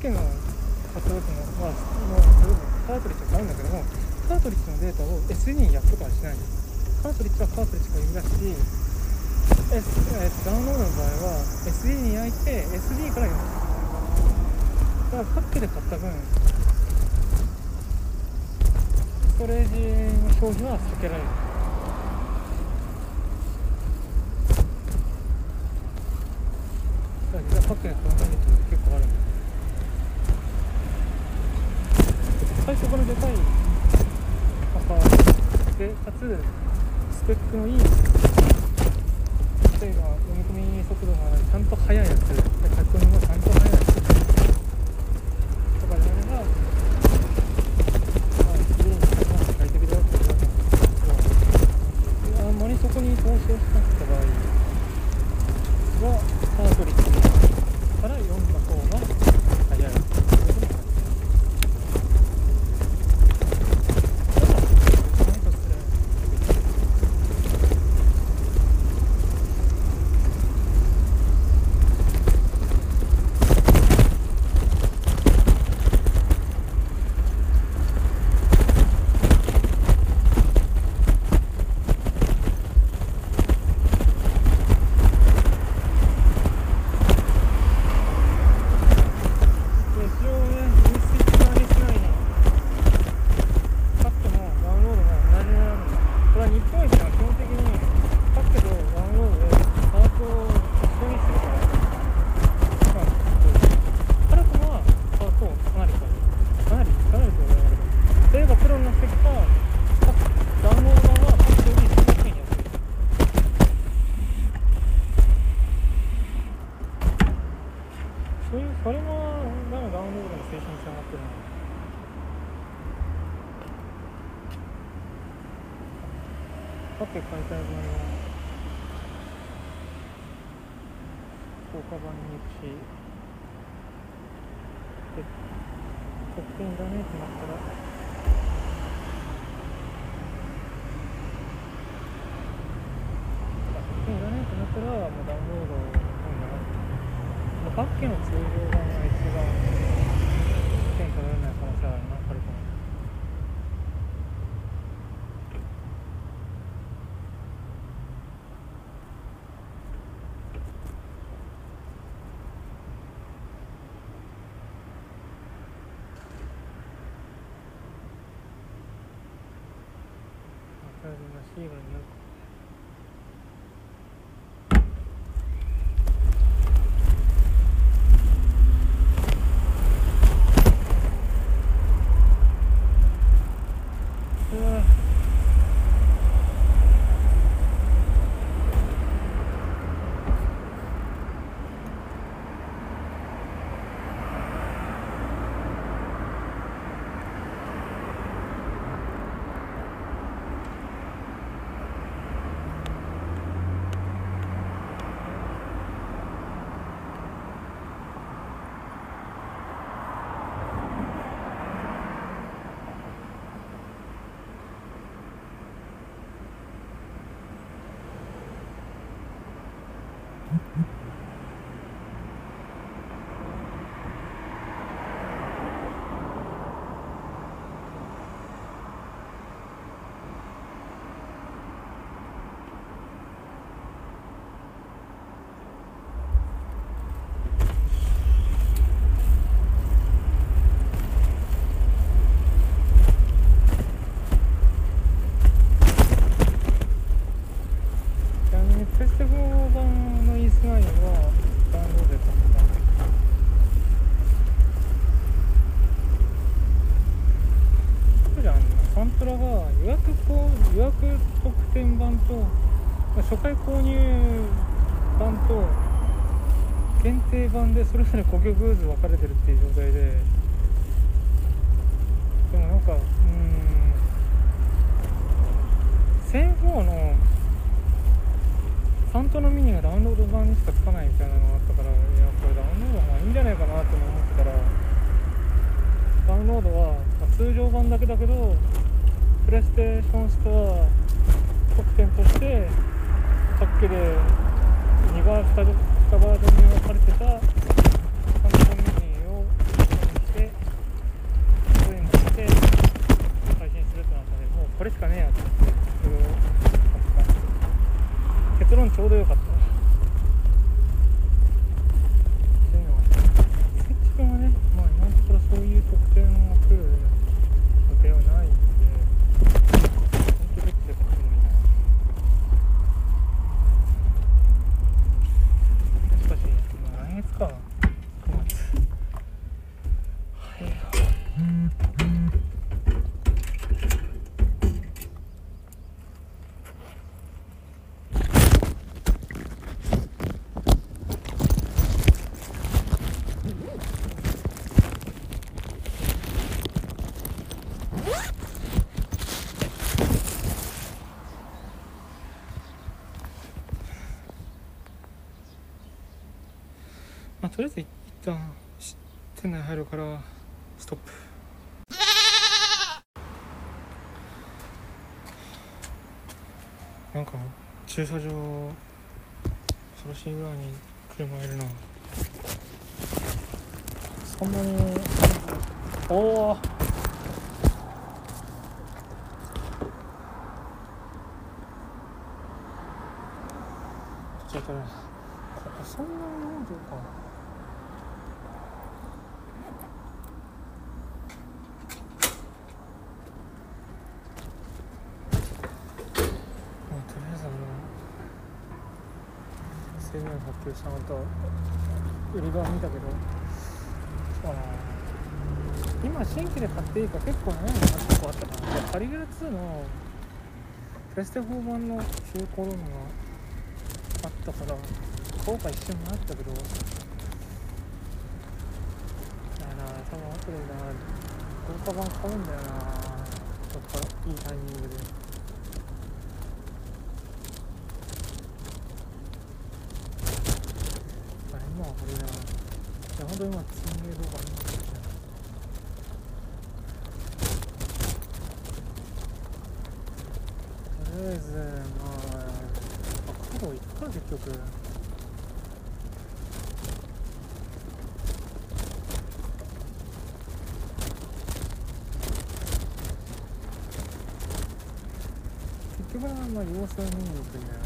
パッケが買った時のまあの例えばカートリッジを買うんだけどもカートリッジのデータを SD に焼くとかはしないのカートリッジはカートリッジが生み出し S えーダウンロードの場合は SD に焼いて SD から読むだからパッケで買った分ストレージの消費は避けられるだからパッケで買うメリットって結構あるんだよ最初からでかいパパでかつスペックのいい例えば読み込み速度がちゃんと速いやつで書き込み回購入版と限定版でそれぞれ5曲ずつ分かれてるっていう状態で。でもなんかうん1004のサントのミニがダウンロード版にしかつかないみたいなのがあったからいやこれダウンロードの方がいいんじゃないかなって思ってたらダウンロードは、ま通常版だけだけどプレイステーションストア特典としてパッケで2バー 2, 2バージョンに分かれてたサントミニをしてそういうのして配信するってなったんでもうこれしかねえやと思ってそれを買った結論ちょうどよかったっていうのは設置君はねまあ今のところそういう特典が来る予定はないんで本当どっちで買ってもいいなしかし、まあ、来月か9月早いなまあとりあえず一旦店内入るからストップ。なんか駐車場恐ろしいぐらいに車いるなそんなにおおちょっとねここそんなになんていうかまあとりあえずあの声明発表したのと売り場見たけどあの今新規で買っていいか結構悩むのが結構あったなでカリギュラ2のプレステ4版の中古ロムがあったから買おうか一瞬迷ったけどいやな多分後でな豪華版買うんだよなどっかいいタイミングであ今はこれだいや本当に今積んでる動画見てるとりあえずまああ角行くか結局結局はまあ様子を見に行くんだ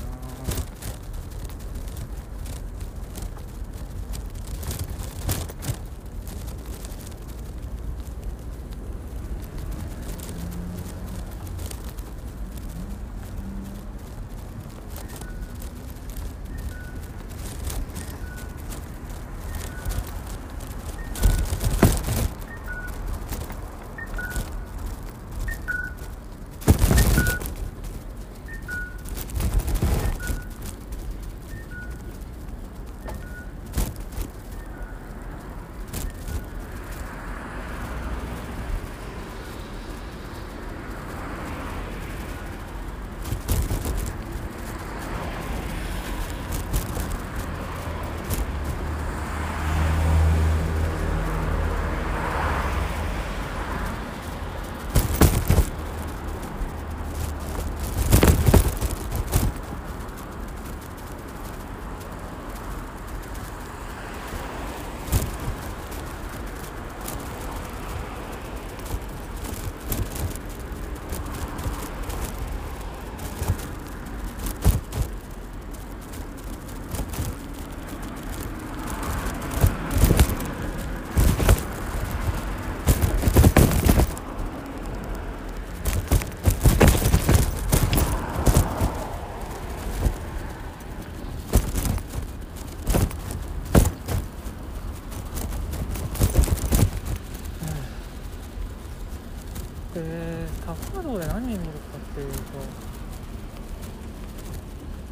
よなでタフードで何見るかっていうと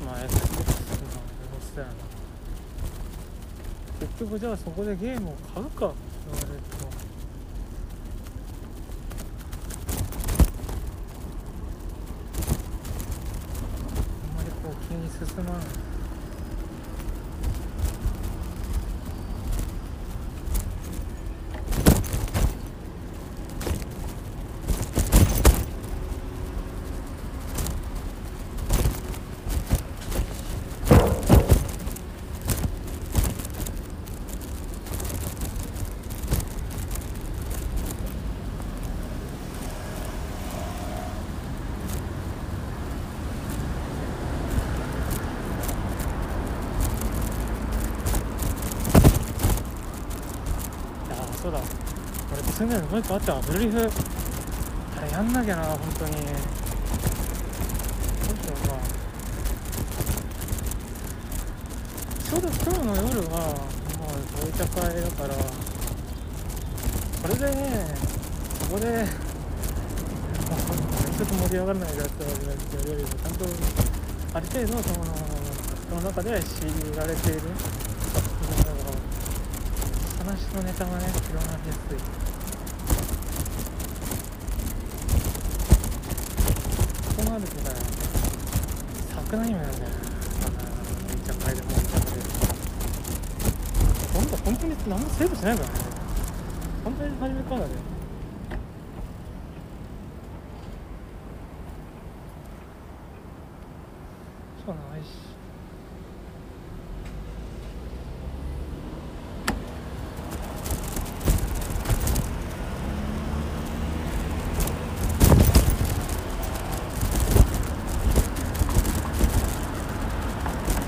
まあ XBOX の様子だよな結局じゃあそこでゲームを買うかって言われるとあんまりこう気に進まないやーそうだ俺積んでるのもう一個あったわ。ブルリフ。あれやんなきゃな本当に。どうしようか。ちょうど今日の夜はもうお茶会だからこれでねそこでちょっと盛り上がらないやつをやるよりもちゃんとある程度そのその中で強いられている。話のネタがね広がりやすいこうなるとね桜姫なんだよね。めっちゃ会でもめっちゃ会でほんと本当に何もセーブしないからね。本当に初めからでしかないし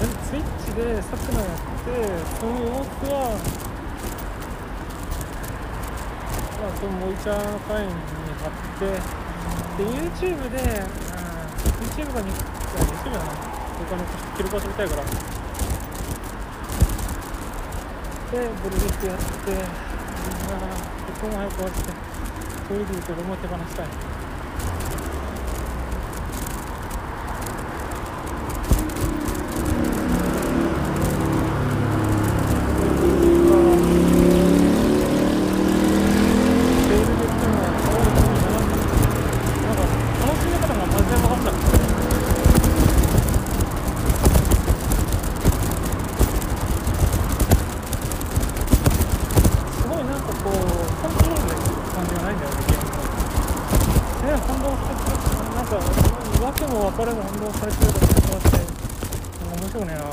でスイッチでサクナやってその様子はまあそのモイチャーの会に貼ってで YouTube で、うん、YouTube が2 YouTube だな他の記録を撮りたいから。でブルーリックやってみんな録音も早く終わってそういう意味で言うとロモ手放したいセールでっていうのは変わるといいななんか楽しみ方が全然分かんなくてすごいなんかこうコントロールで感じがないんだよねゲームがね翻弄されてるなんかわけも分からず翻弄されてるとかそうやってなんか面白くねえな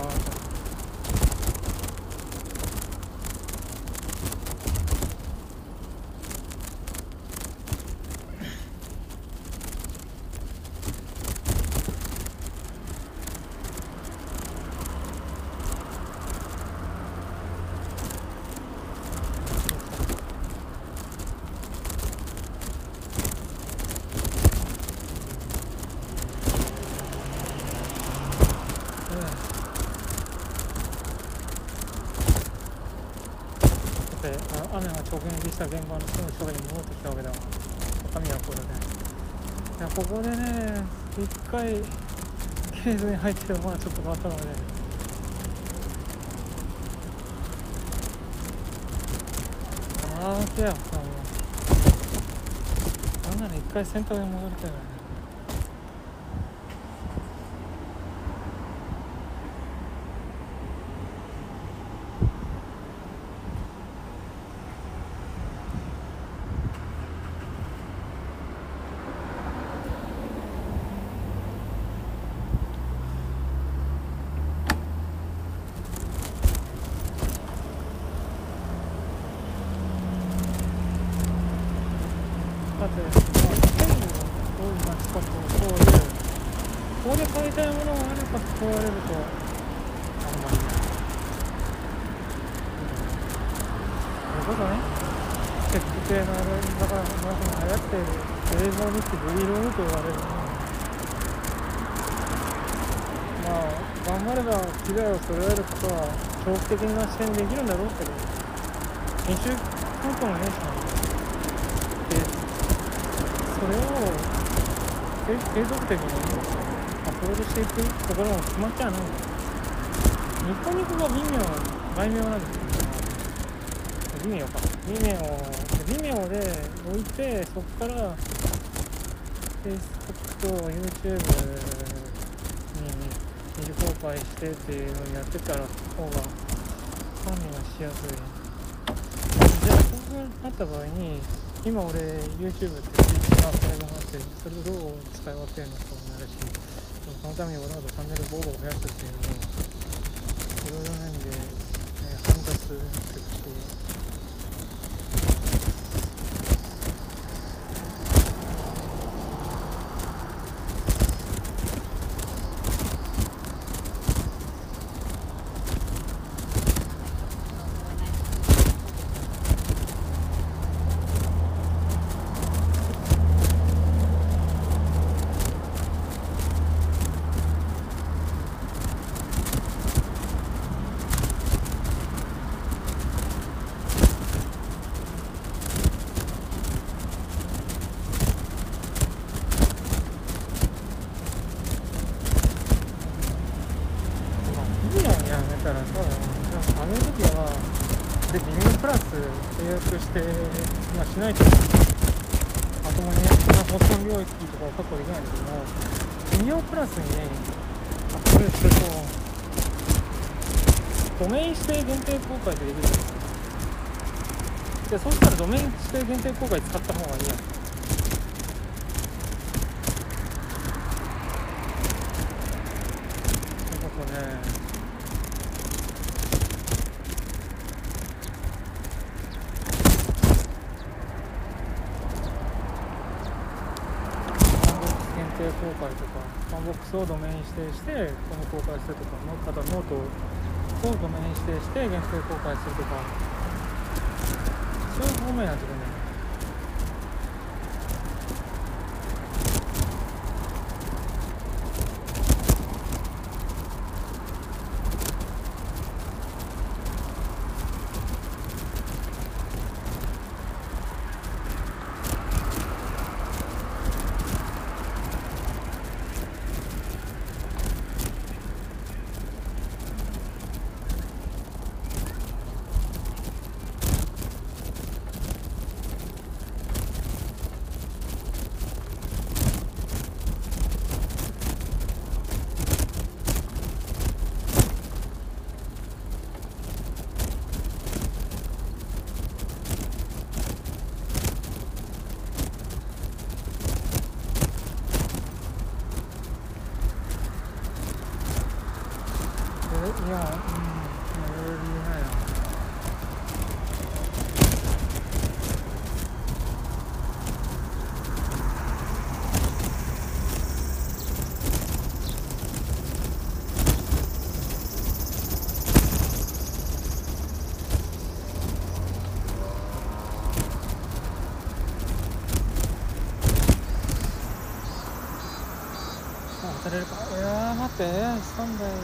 さてあ雨が直撃した現場のすぐそばに戻ってきたわけだわ。高宮これで。いやここでね一回ケースに入ってるのはちょっと変わったので。ああけやもうなんなら一回洗濯に戻りたいよねだって、まあ、権利をどういうかとそういうここで買いたいものがあるかと問われるとあんまりねそういうことね。チェック系のあれだからまあ流行っている映像を見て V ロールと言われるもの。まあ頑張れば被害を揃えることは長期的な視点でできるんだろうけど編集担当のねえしなでそれを継続的にロードしてい。くところも決まっちゃうのニコニコが微妙微妙なんですけど微妙か微妙微妙で置い。てそこから Facebook と YouTube に二次公開してってい。うのをやってたら方が管理がしやすい。じゃあそうなった場合に今俺 YouTube ってツイッターファイルがあってそれをどう使い。分けるのかもなるしそのためにわざわざチャンネルボーボー増やすっていうのもいろいろな意味で、ね、煩雑ってことして、まあ、しないとまともにねそんな保存領域とかを確保できないんだけども企業プラスにねアップデートするとドメイン指定限定公開ってできるんですよでそうしたらドメイン指定限定公開使った方がいいやんそういうことね定公開とか、ファンボックスをドメイン指定して、この公開するとか、またノートををドメイン指定して限定公開するとか、そういう方面やってるね。れるかいや待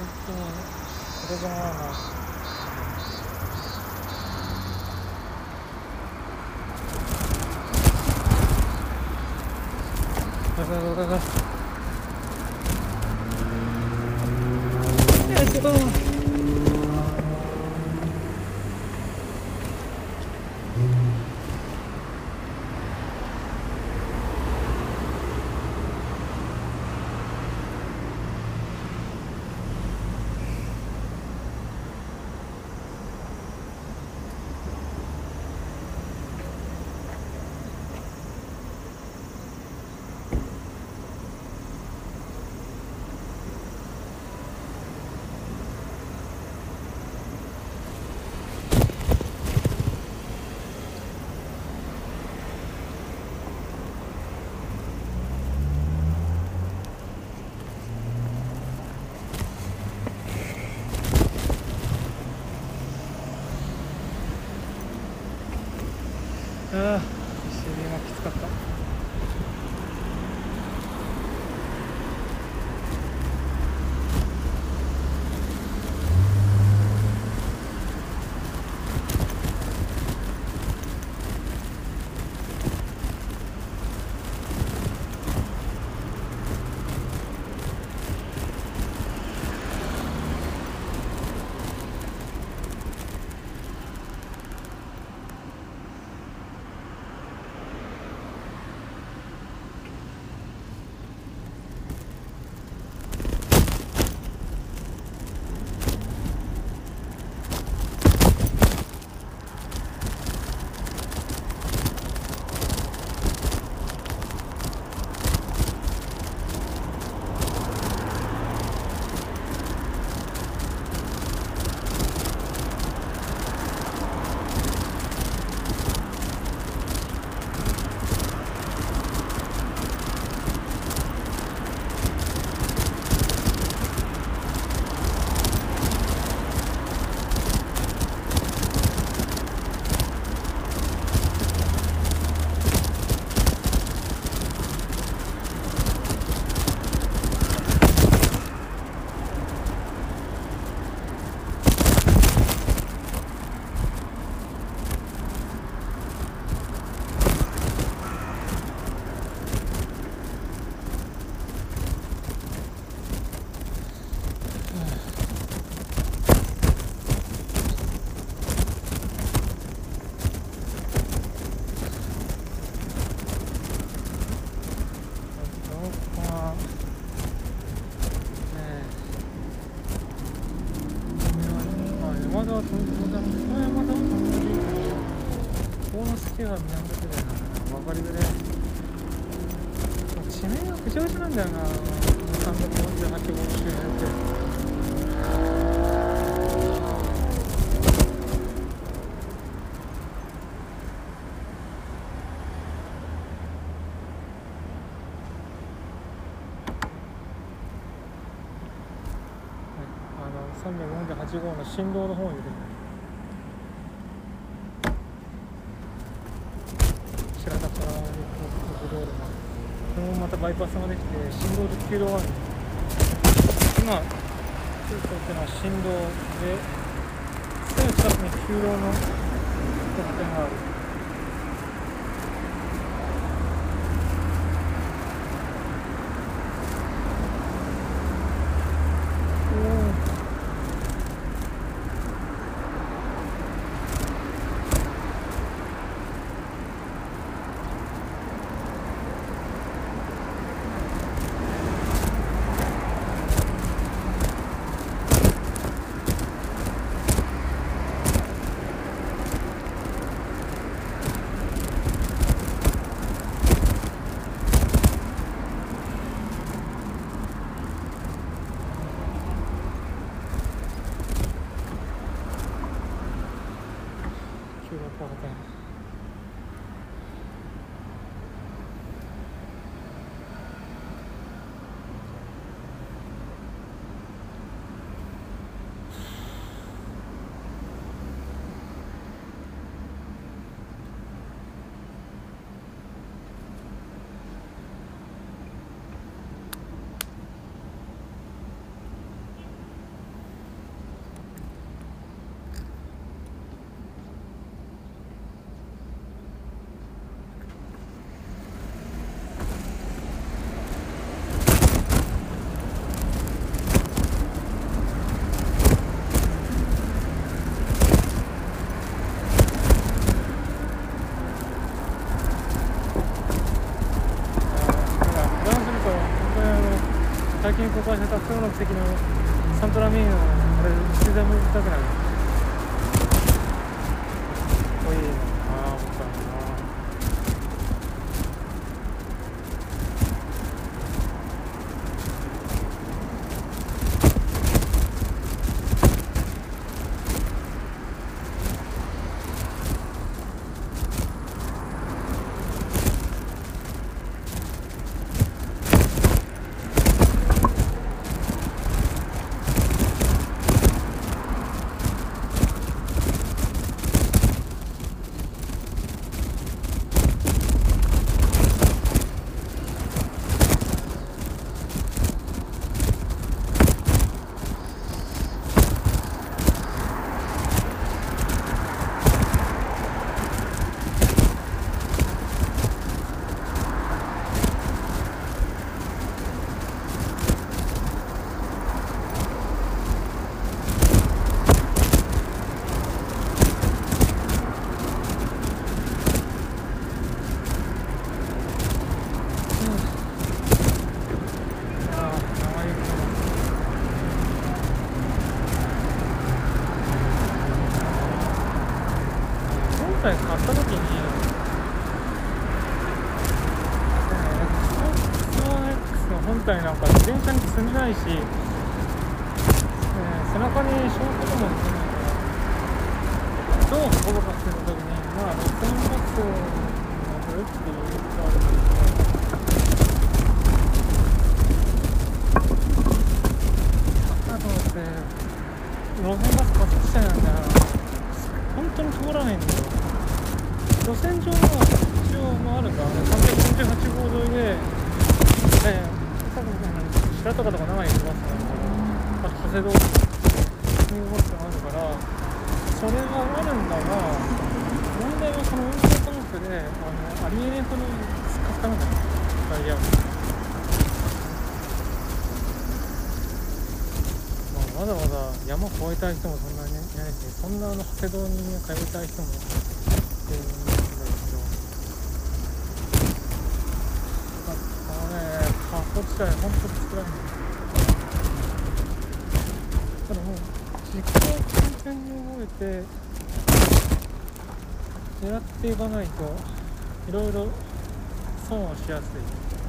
8号の振動の方に出てくる知らなかったな国道路がこのまたバイパスができて振動と急道がある。今中東ってのは振動でその近くに急道の点がある。サントラミーのあれ自然も見たくなるかっこいいなああ僕はなああ生雪今回買った時にスノー X の本体なんか自転車に積んでないし、えー背中にショートとも積んでないからどう運ぶかっていう時にまあ路線バスに乗るっていうのがあるんですけどあとって路線バス買ってきたんだから本当に通らないんだよ路線上の一応もあるんだ348号沿いで、えー、多分白とかとか長いバスなんだけどあと長谷堂ニューバスがあるからそれはあるんだが問題はその運行科目であのありえないほどスカスカなんだよタイヤが。まあ、まだまだ山越えたい人もそんなにいないしそんなあの長谷堂に通いたい人もいるんだけどあのね過去地帯ほんとつらいんだよただもう実行完全に覚えて狙っていかないといろいろ損をしやすい。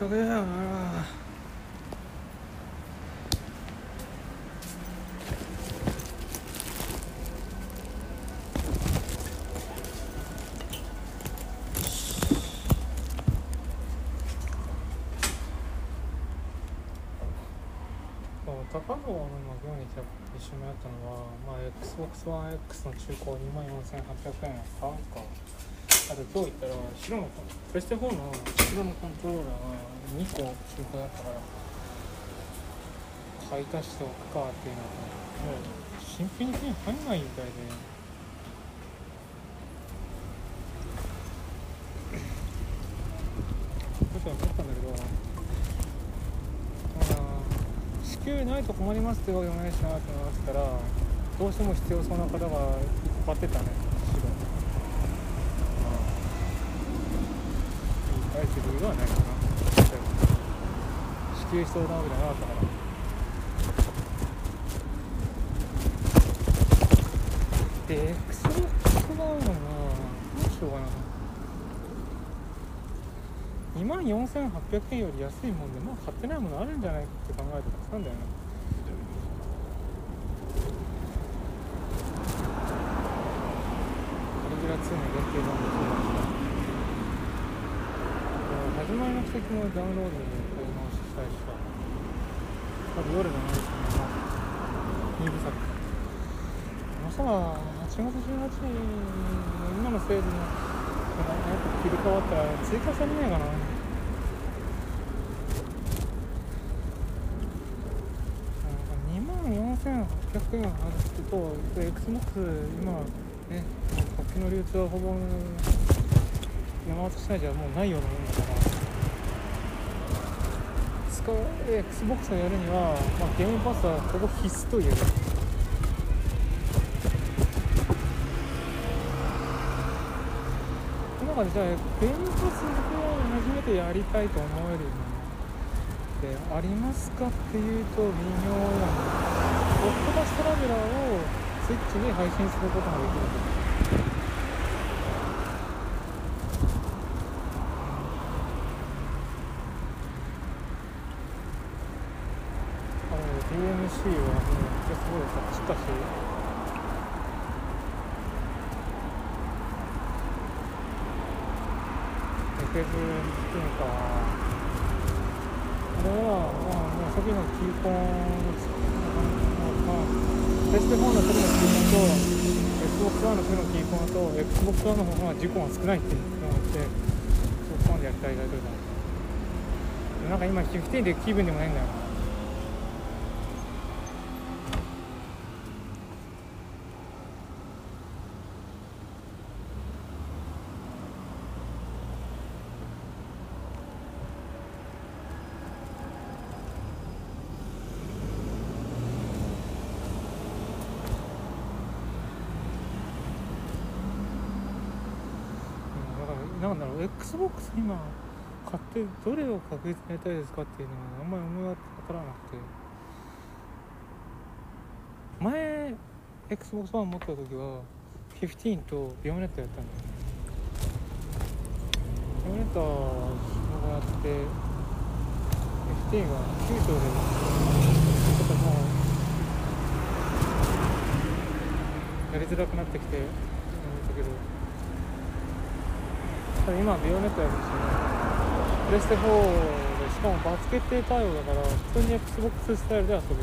イああ来たねあ高野の今日に一緒にやったのは、まあ、Xbox One X の中古2万4800円買うか。あと今日行ったら白のプレステ4の白のコントローラーが2個中古だったから買い足しておくかっていうのがもう新品に手に入んないみたいで思ったんだけどあ支給ないと困りますってわけでもないしなって思ってたらどうしても必要そうな方が1個買ってたね白言い返す理由はないかな支給しそうなわけじゃなかったから。で XBOX があるのがどうしようかな。2万4800円より安いもんでまあ買ってないものあるんじゃないかって考えてたんだよな。カリグラ2の限定版もそうだし始まりの奇跡もダウンロードで買い直ししたいしさあと夜のナイトの2部作明日は8月18日の今の制度のやっぱ切り替わったら追加されないかな2万4800円あると XBOX 今ね国旗の流通はほぼ山形市内じゃもうないようなもんだから使う XBOX をやるには、まあ、ゲームパスはほぼ必須と言える中でじゃあゲームパスを初めてやりたいと思えるようなってありますかっていうと微妙なのオクトパストラベラーをスイッチで配信することができるんですあの DMC はもうすごい勝ちたしフェズっていうかあれはまあもう初期のキーコンまあプレステ4の時のキーコンと Xbox One の時のキーコンと Xbox One の方が事故が少ないっていうのがあってそこまでやりたいだけどなんか今15で気分でもないんだよなうんだからなんだろう XBOX 今買ってどれを確実にやりたいですかっていうのはあんまり思い当たらなくて。前 XBOX1 持った時は15とビオネットやったんだよ。ビオネットがやって15が9章でちょっともうやりづらくなってきて思ったけど。ただ今はビオネットやるしね。プレステ4でしかも罰決定対応だから普通に XBOX スタイルで遊べる。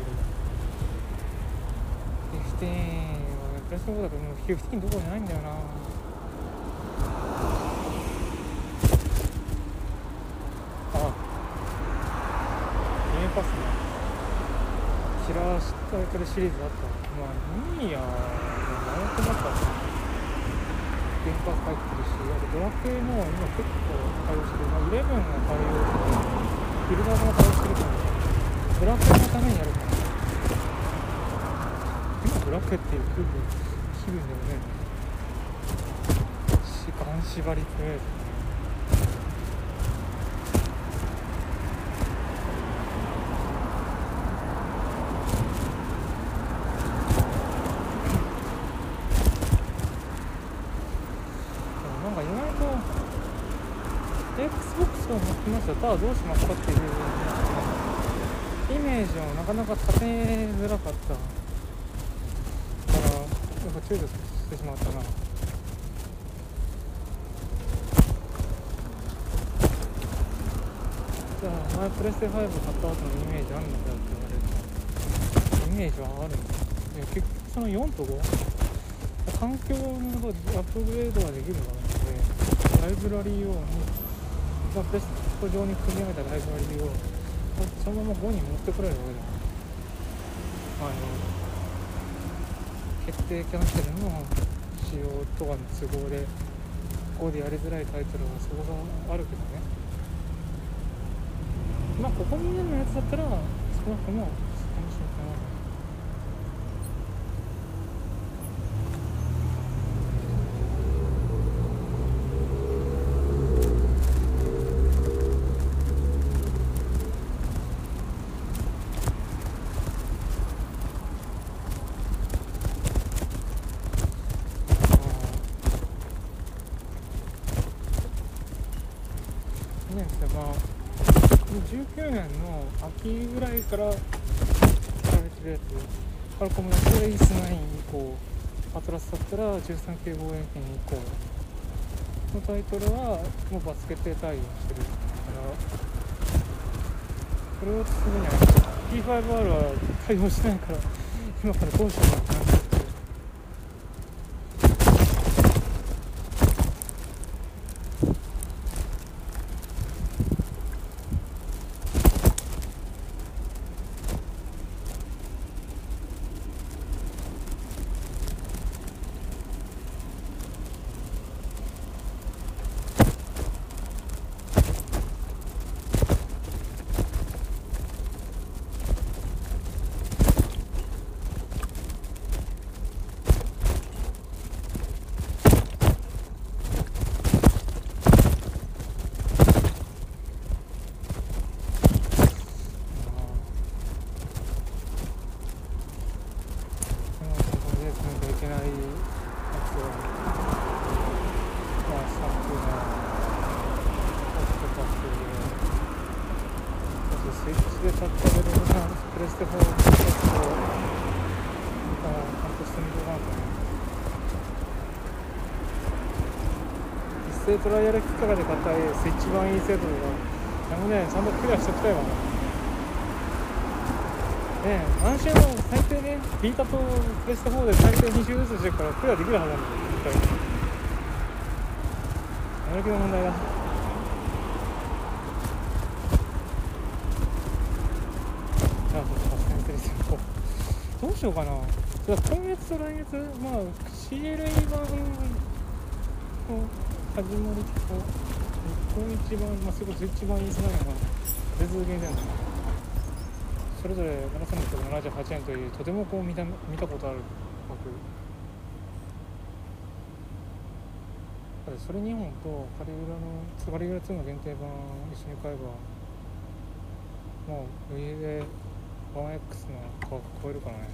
15はねプレステ4だともう15どころじゃないんだよな。あゲームパスね。キラータイトルシリーズあった。まあいいや。もう迷ってなかったゲームパス入ってるしあとドラクエも今結構対応してるまあ11が対応してるビルダーも対応してるからドラクエのためにやるから今ドラクエっていう気分気分でもね時間縛りとりあえずなんか意外と XBOX を持ってますよただどうしますかっていうイメージをなかなか立てづらかったからやっぱ躊躇してしまったな。じゃあ前プレステ5買った後のイメージあるのかよって言われるとイメージはあるんだいや結局その4と5環境のアップグレードができるからなのでライブラリーをまあプレスト上に組み上げたライブラリーをそのまま5に持ってこれるわけだあの決定キャンセルの仕様とかの都合でここでやりづらいタイトルはそこがあるけどね。まあここ2年のやつだったら少なくとも楽しいかなねですねまあ19年の秋ぐらいからやられてるやつファルコムのプレイス9以降アトラスだったら13系望遠鏡以降のタイトルはもうバスケットで対応してるから。これをすぐには P5R は対応してないから今からどうしようかって。実際トライアル機からで買ったスイッチ版いいセットとかでもねちゃんとクリアしときたいわなね安心は最低ねビータとプレステ4で最低2周ずつしてるからクリアできるはずなんだよ絶対やる気の問題だあそうそう確かにテレビどうしようかなじゃあ今月と来月まあ CLA 版始まりと日本一番まあそれこそ一番いい世代が別ゲームだよねそれぞれ7678円というとてもこう見た見たことある額だってそれ2本とカリグラのカリグラ2の限定版一緒に買えばもう上で 1X の価格超えるからね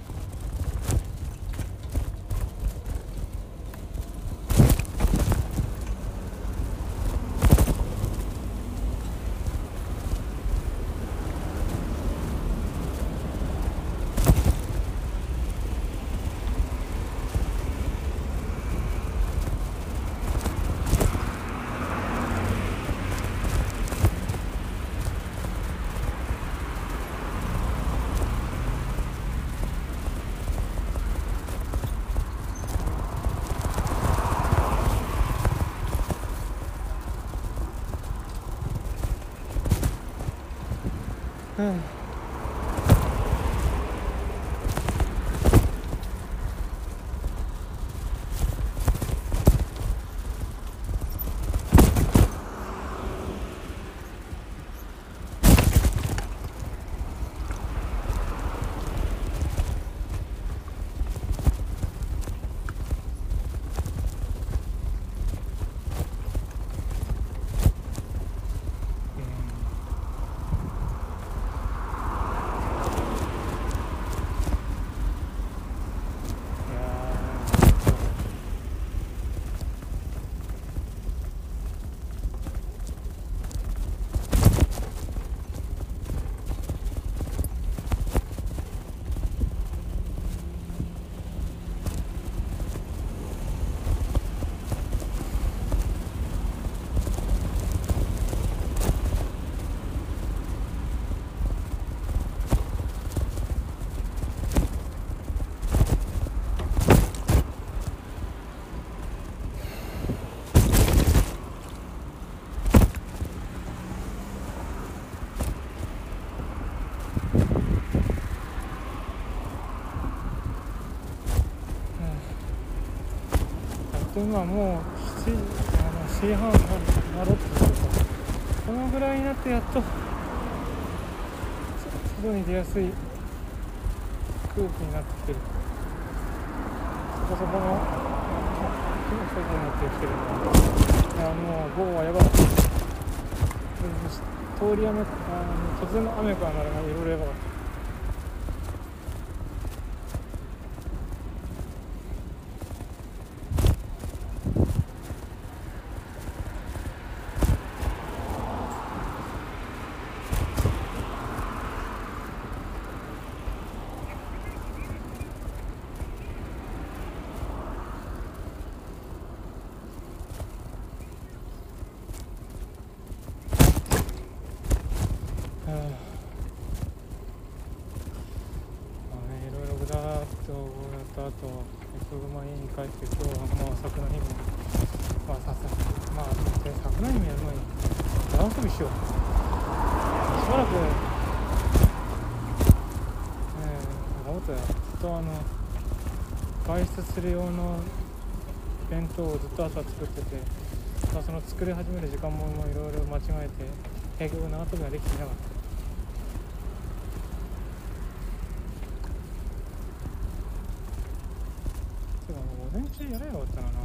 今もう7時あの7時半になろうとかこのぐらいになってやっと外に出やすい空気になってきてる。そこそこの外になってきてるいやもう午後はやばかった。通り雨あの突然の雨からならいろいろやばかったはあまあねいろいろぐだーっとこうやった後結局まあ家に帰って今日はもう桜姫まあささまあで桜姫やる前に山遊びしようしばらくええ思ったよずっとあの外出する用の弁当をずっと朝作ってて、まあ、その作り始める時間もいろいろ間違えて結局長飛びができていなかった。てかも午前中やればよかったな。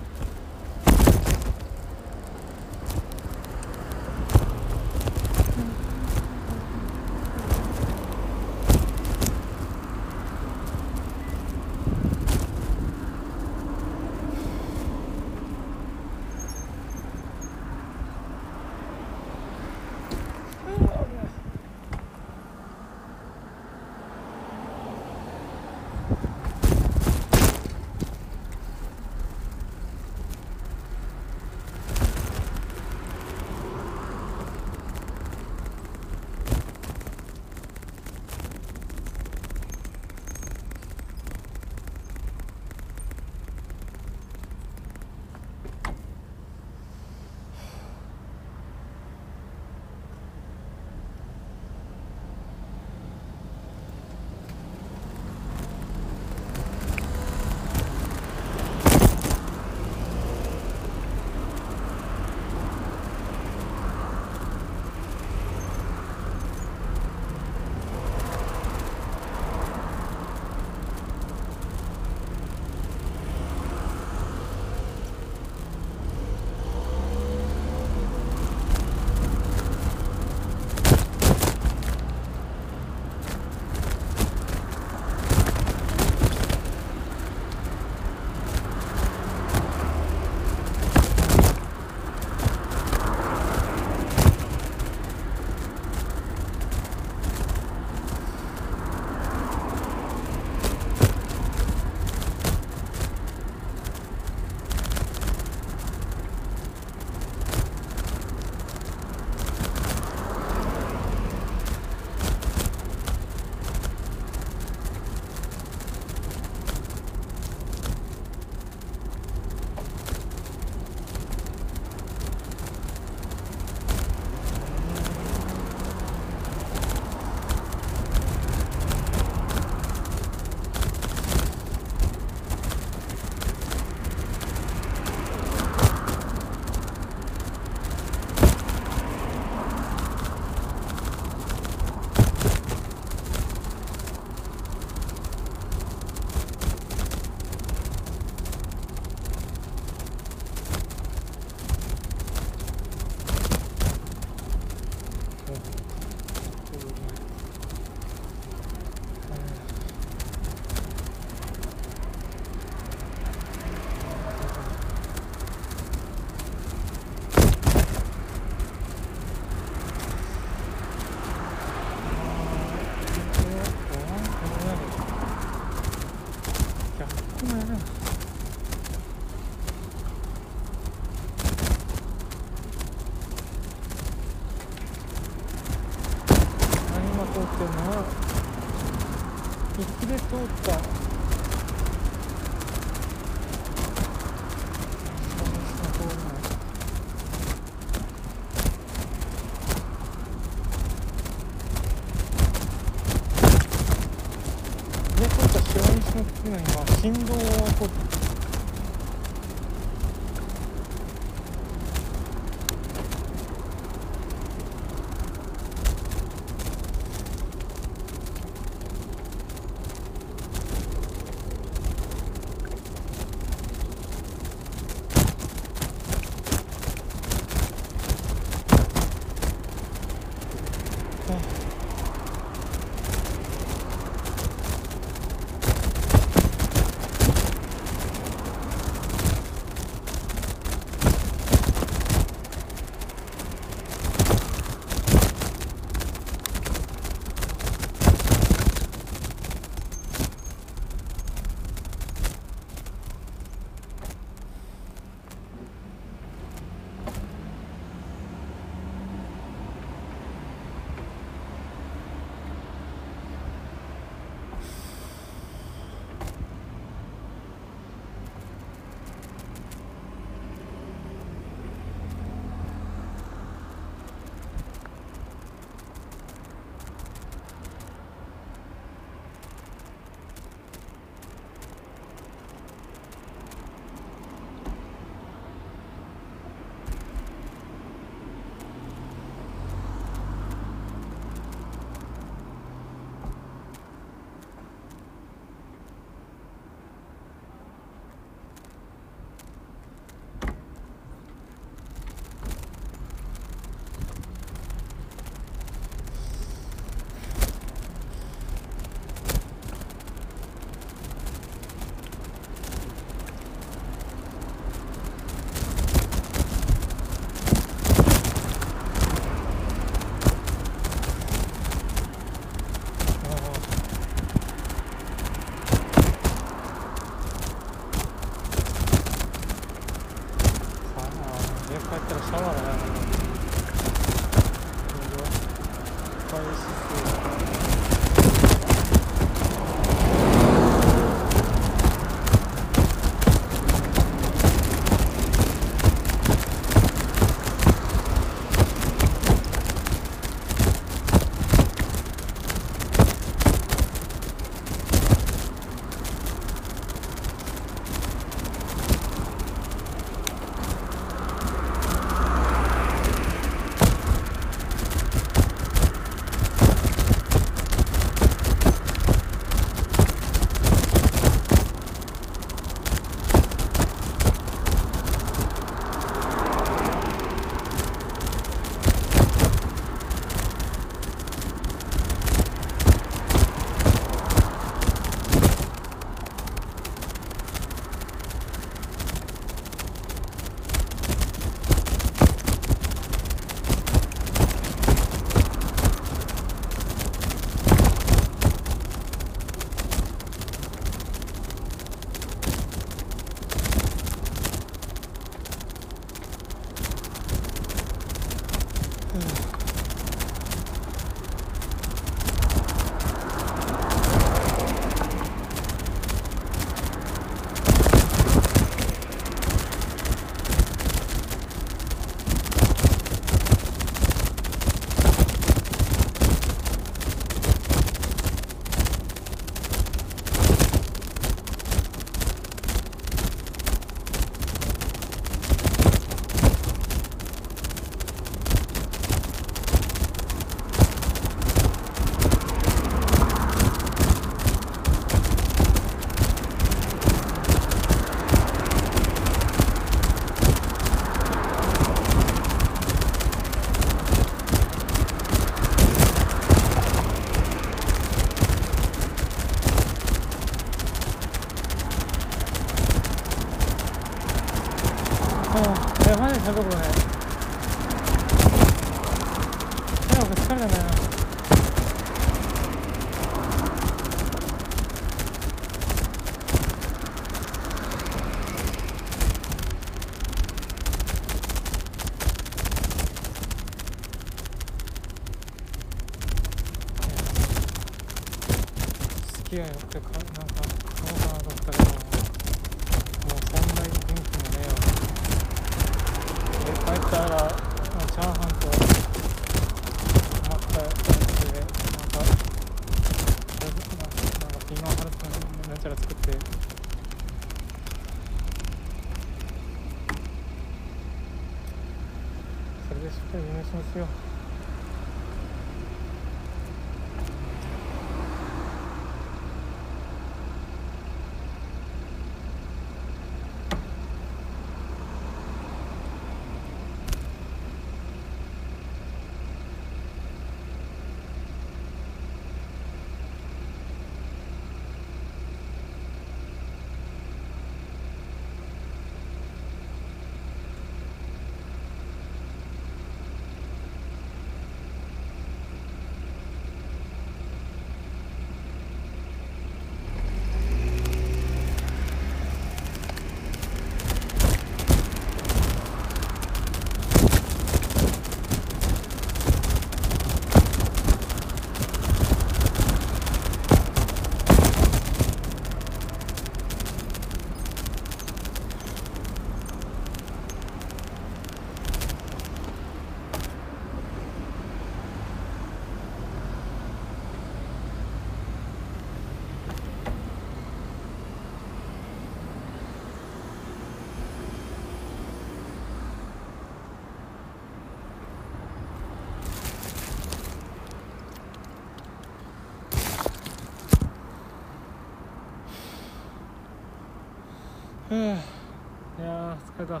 快走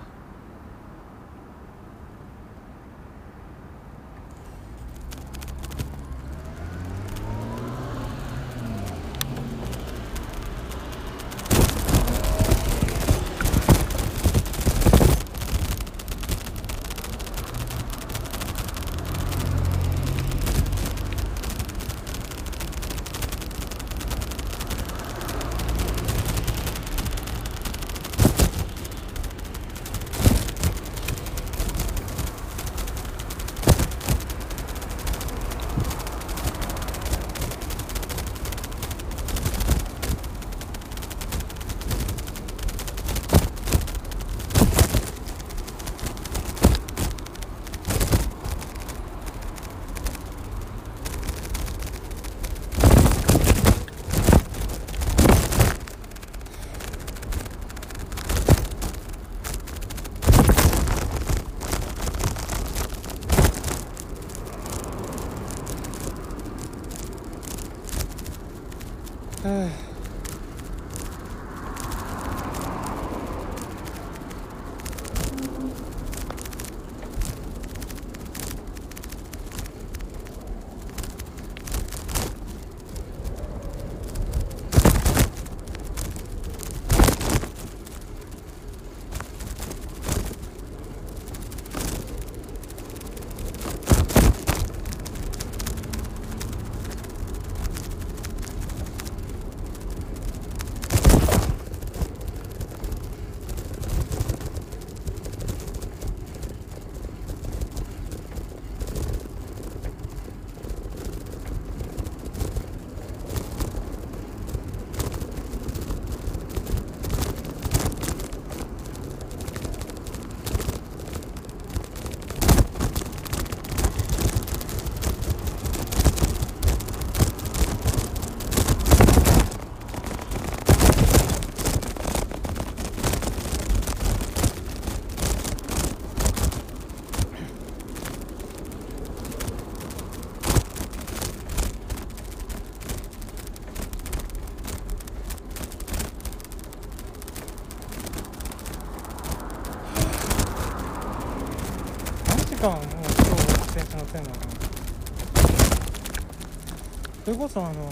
れこそあの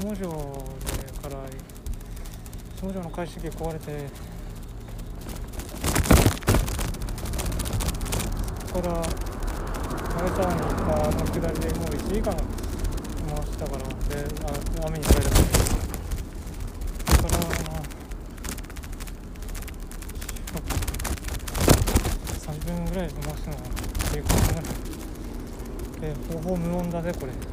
下城から下城の解析機壊れてんだねこれ。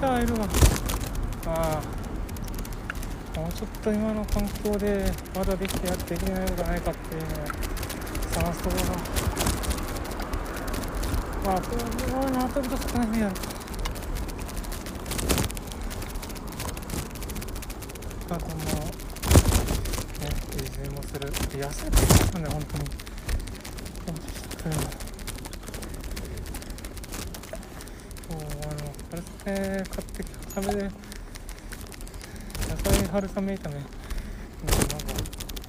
ちゃいるがまあもうちょっと今の環境でまだできてやっていけないことないかっていうのを探すところがまあそれは納得と少ないねや。るあともうね自炊もする。痩せてるんだね本当に本当にそうあの春雨買ってきた。春雨で野菜春雨炒め。なんか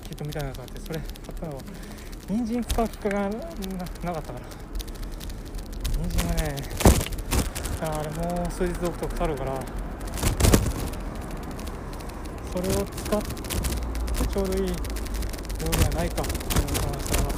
キットみたいなのがあってそれ買ったのは人参使う機会がななかったから。人参がねあれもう数日置くと腐るから。それを使ってちょうどいい料理はないかと思いましたが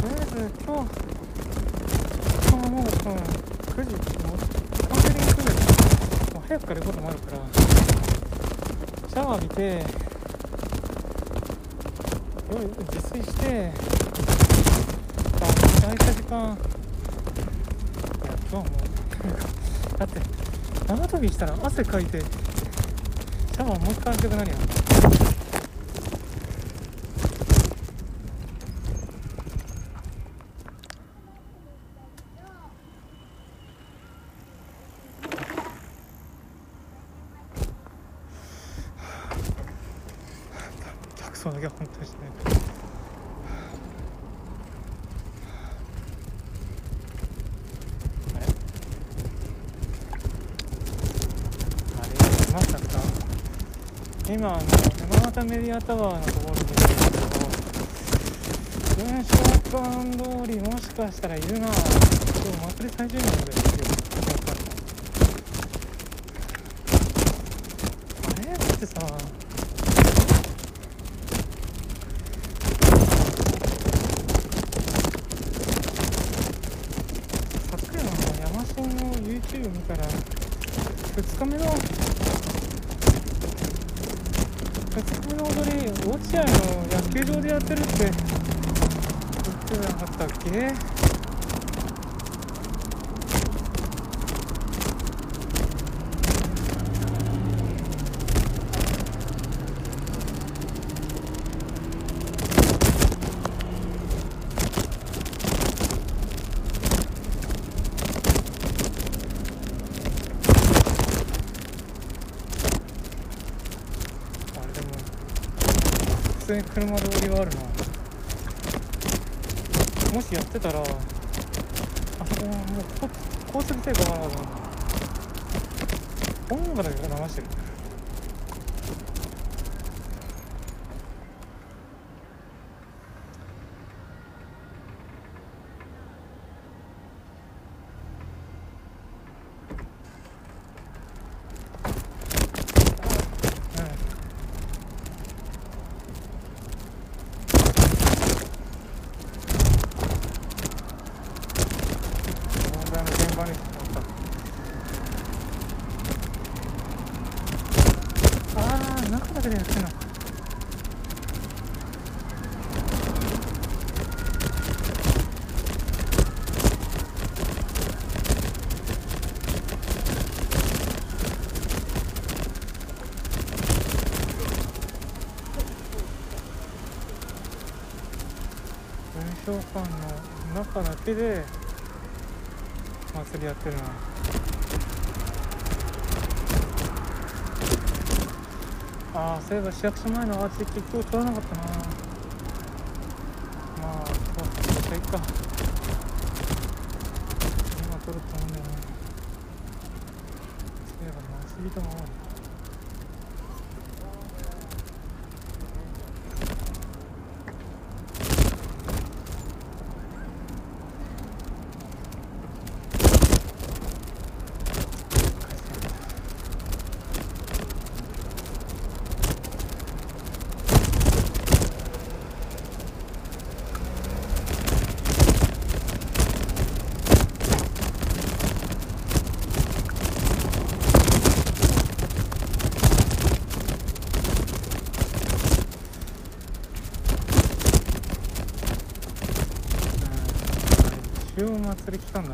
とりあえず今日今日はもう、うん、9時もうカウンセリング来るもう早くから行くこともあるからシャワー浴びて夜自炊してあ空いた時間いや今日はもう だって長飛びしたら汗かいてシャワーもう一回浴びたくなるやん客層だけは本当にしないあれあれまさか今あのタメディアタワーのところにいるんですけど文章館通りもしかしたらいるな今日祭り最終日なのでやっぱりあれだってさ昨夜の山椒の YouTube 見たら2日目の2日目の踊り落合の野球場でやってるって言ってなかったっけあれでも普通に車通りはあるな。もしやってたらあそこもうこ高速制かな音楽だけ流してるうんくだけでやってんの文章館の中だけで祭りやってるな。ああそういえば市役所前のアーチ結局取らなかったな。まあそうそれいっか。今取ると思うんだよね。そういえば回し人も多い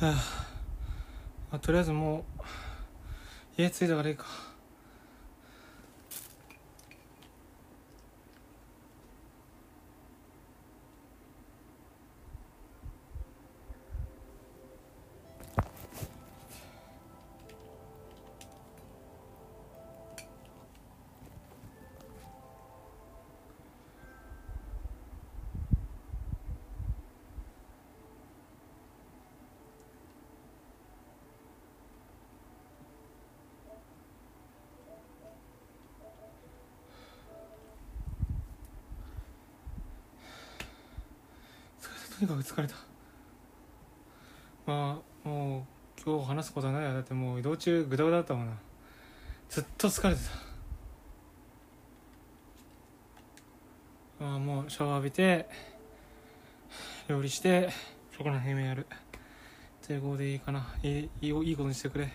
はあ、まあ、とりあえずもう家着いたからいいか。とにかく疲れた？まあもう今日話すことはないやだってもう移動中グダグダだったもんな。ずっと疲れてた。ああもうシャワー浴びて料理してそこら辺やる。成功でいいかな。いいいいことにしてくれ。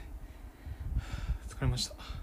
疲れました。